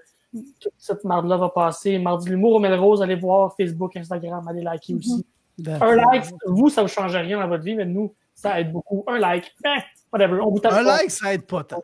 toute cette marde-là va passer. Mardi de l'humour au Melrose, allez voir Facebook, Instagram, allez liker aussi. Un like, vous, ça ne change rien dans votre vie, mais nous, ça aide beaucoup. Un like, eh, whatever, on vous tape Un pas. like, ça aide pas tant.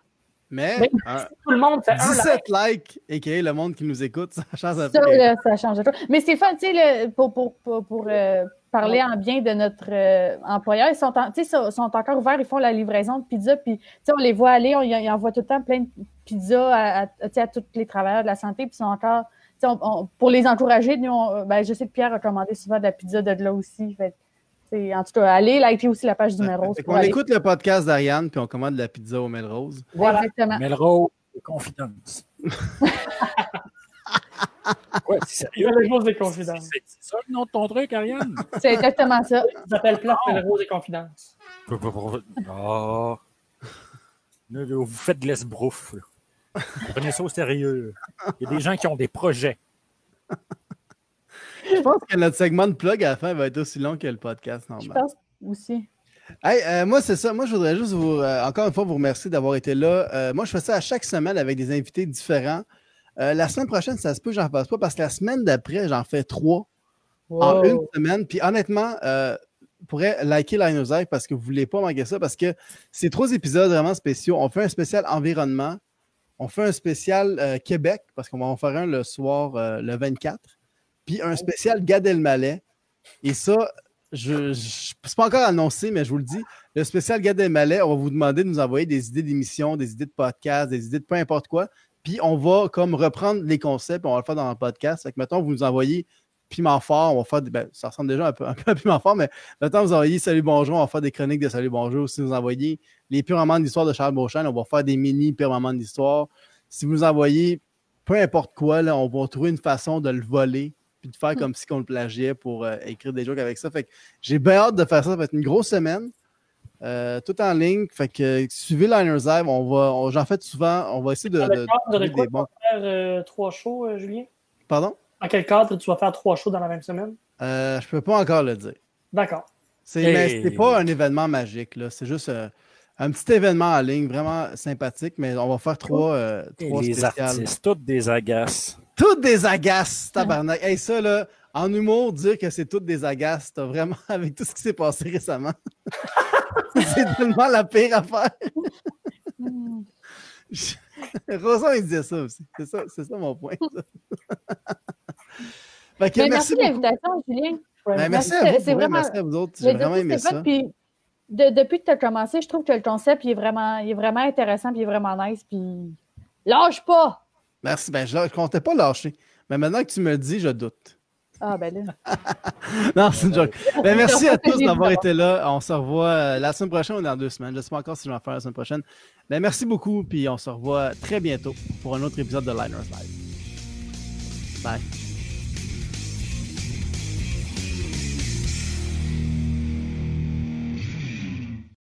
Mais Mais- un- Tout le monde fait un like. 17 likes, et le monde qui nous écoute, ça change un peu. Ça, là, ça change tout. Mais c'est fun, tu sais, pour, pour, pour, euh, parler en bien de notre euh, employeur, ils sont, en- tu sais, sont, encore ouverts, ils font la livraison de pizza, puis tu sais, on les voit aller, on, ils envoient tout le temps plein de pizzas à, à, tu sais, à tous les travailleurs de la santé, puis ils sont encore, tu sais, on- on- pour les encourager, nous, on- ben, je sais que Pierre a commandé souvent de la pizza de là aussi. Fait, en tout cas, allez liker aussi la page du Melrose. Aller- écoute le podcast d'Ariane, puis on commande de la pizza au Melrose. Voilà. Exactement. Melrose, confidence. [laughs] ouais, c'est sérieux. a les choses des C'est confidences. ça le nom de ton truc, Ariane? C'est exactement ça. Ils s'appellent Place Melrose et Confidences. Ah. Là, là, Vous faites de l'esbrouf. Prenez ça au sérieux. Il y a des gens qui ont des projets. Je pense que notre segment de plug à la fin va être aussi long que le podcast Je normal. pense aussi. Hey, euh, moi, c'est ça. Moi, je voudrais juste vous, euh, encore une fois, vous remercier d'avoir été là. Euh, moi, je fais ça à chaque semaine avec des invités différents. Euh, la semaine prochaine, ça se peut que j'en fasse pas parce que la semaine d'après, j'en fais trois en une semaine. Puis honnêtement, euh, vous pourrez liker Liners Live parce que vous ne voulez pas manquer ça parce que c'est trois épisodes vraiment spéciaux. On fait un spécial environnement. On fait un spécial euh, Québec parce qu'on va en faire un le soir, euh, le 24. Puis un spécial Gad Elmaleh. Et ça, je, je c'est pas encore annoncé, mais je vous le dis. Le spécial Gad Elmaleh, on va vous demander de nous envoyer des idées d'émissions, des idées de podcast, des idées de peu importe quoi. Puis on va comme reprendre les concepts, on va le faire dans le podcast. Fait que mettons, vous nous envoyez Piment Fort, on va faire des, ben, ça ressemble déjà un peu, [laughs] un peu à Piment Fort, mais maintenant vous envoyez Salut Bonjour, on va faire des chroniques de Salut Bonjour. Si vous envoyez les pires moments d'histoire de Charles Beauchamp, on va faire des mini pires moments d'histoire. Si vous nous envoyez peu importe quoi, là, on va trouver une façon de le voler puis de faire comme si on le plagiait pour euh, écrire des jokes avec ça. Fait que j'ai bien hâte de faire ça. Ça va être une grosse semaine. Euh, tout en ligne. Fait que suivez Liners Live. On va, on- j'en fais souvent. On va essayer de. Dans quel cadre de quoi des bons- tu vas faire euh, trois shows, euh, Julien? Pardon? Dans quel cadre tu vas faire trois shows dans la même semaine? Euh, je peux pas encore le dire. D'accord. C'est Hey. mais c'est pas un événement magique. là. C'est juste euh, un petit événement en ligne vraiment sympathique, mais on va faire trois, euh, trois les spéciales. artistes, toutes des agaces. Toutes des agaces, tabarnak. Hey, ça, là, en humour, dire que c'est toutes des agaces, t'as vraiment, [laughs] avec tout ce qui s'est passé récemment, [laughs] c'est tellement la pire affaire. Hmm. Je- Rosan, il disait ça aussi. C'est ça, c'est ça mon point. ça. [laughs] Fait que Ben, merci merci de l'invitation, Julien. Ben, merci Merci, à vous. vraiment- Merci à vous autres. J'ai vraiment aimé ça. puis de- depuis que tu as commencé, je trouve que le concept il est, vraiment, il est vraiment intéressant, puis il est vraiment nice, puis lâche pas! Merci. Ben, je ne comptais pas lâcher. Mais maintenant que tu me le dis, je doute. Ah, ben là. [laughs] non, c'est une joke. [laughs] Ben, merci à tous d'avoir été là. On se revoit euh, la semaine prochaine ou dans deux semaines. Je ne sais pas encore si je vais en faire la semaine prochaine. Ben, merci beaucoup, puis on se revoit très bientôt pour un autre épisode de Liners Live. Bye.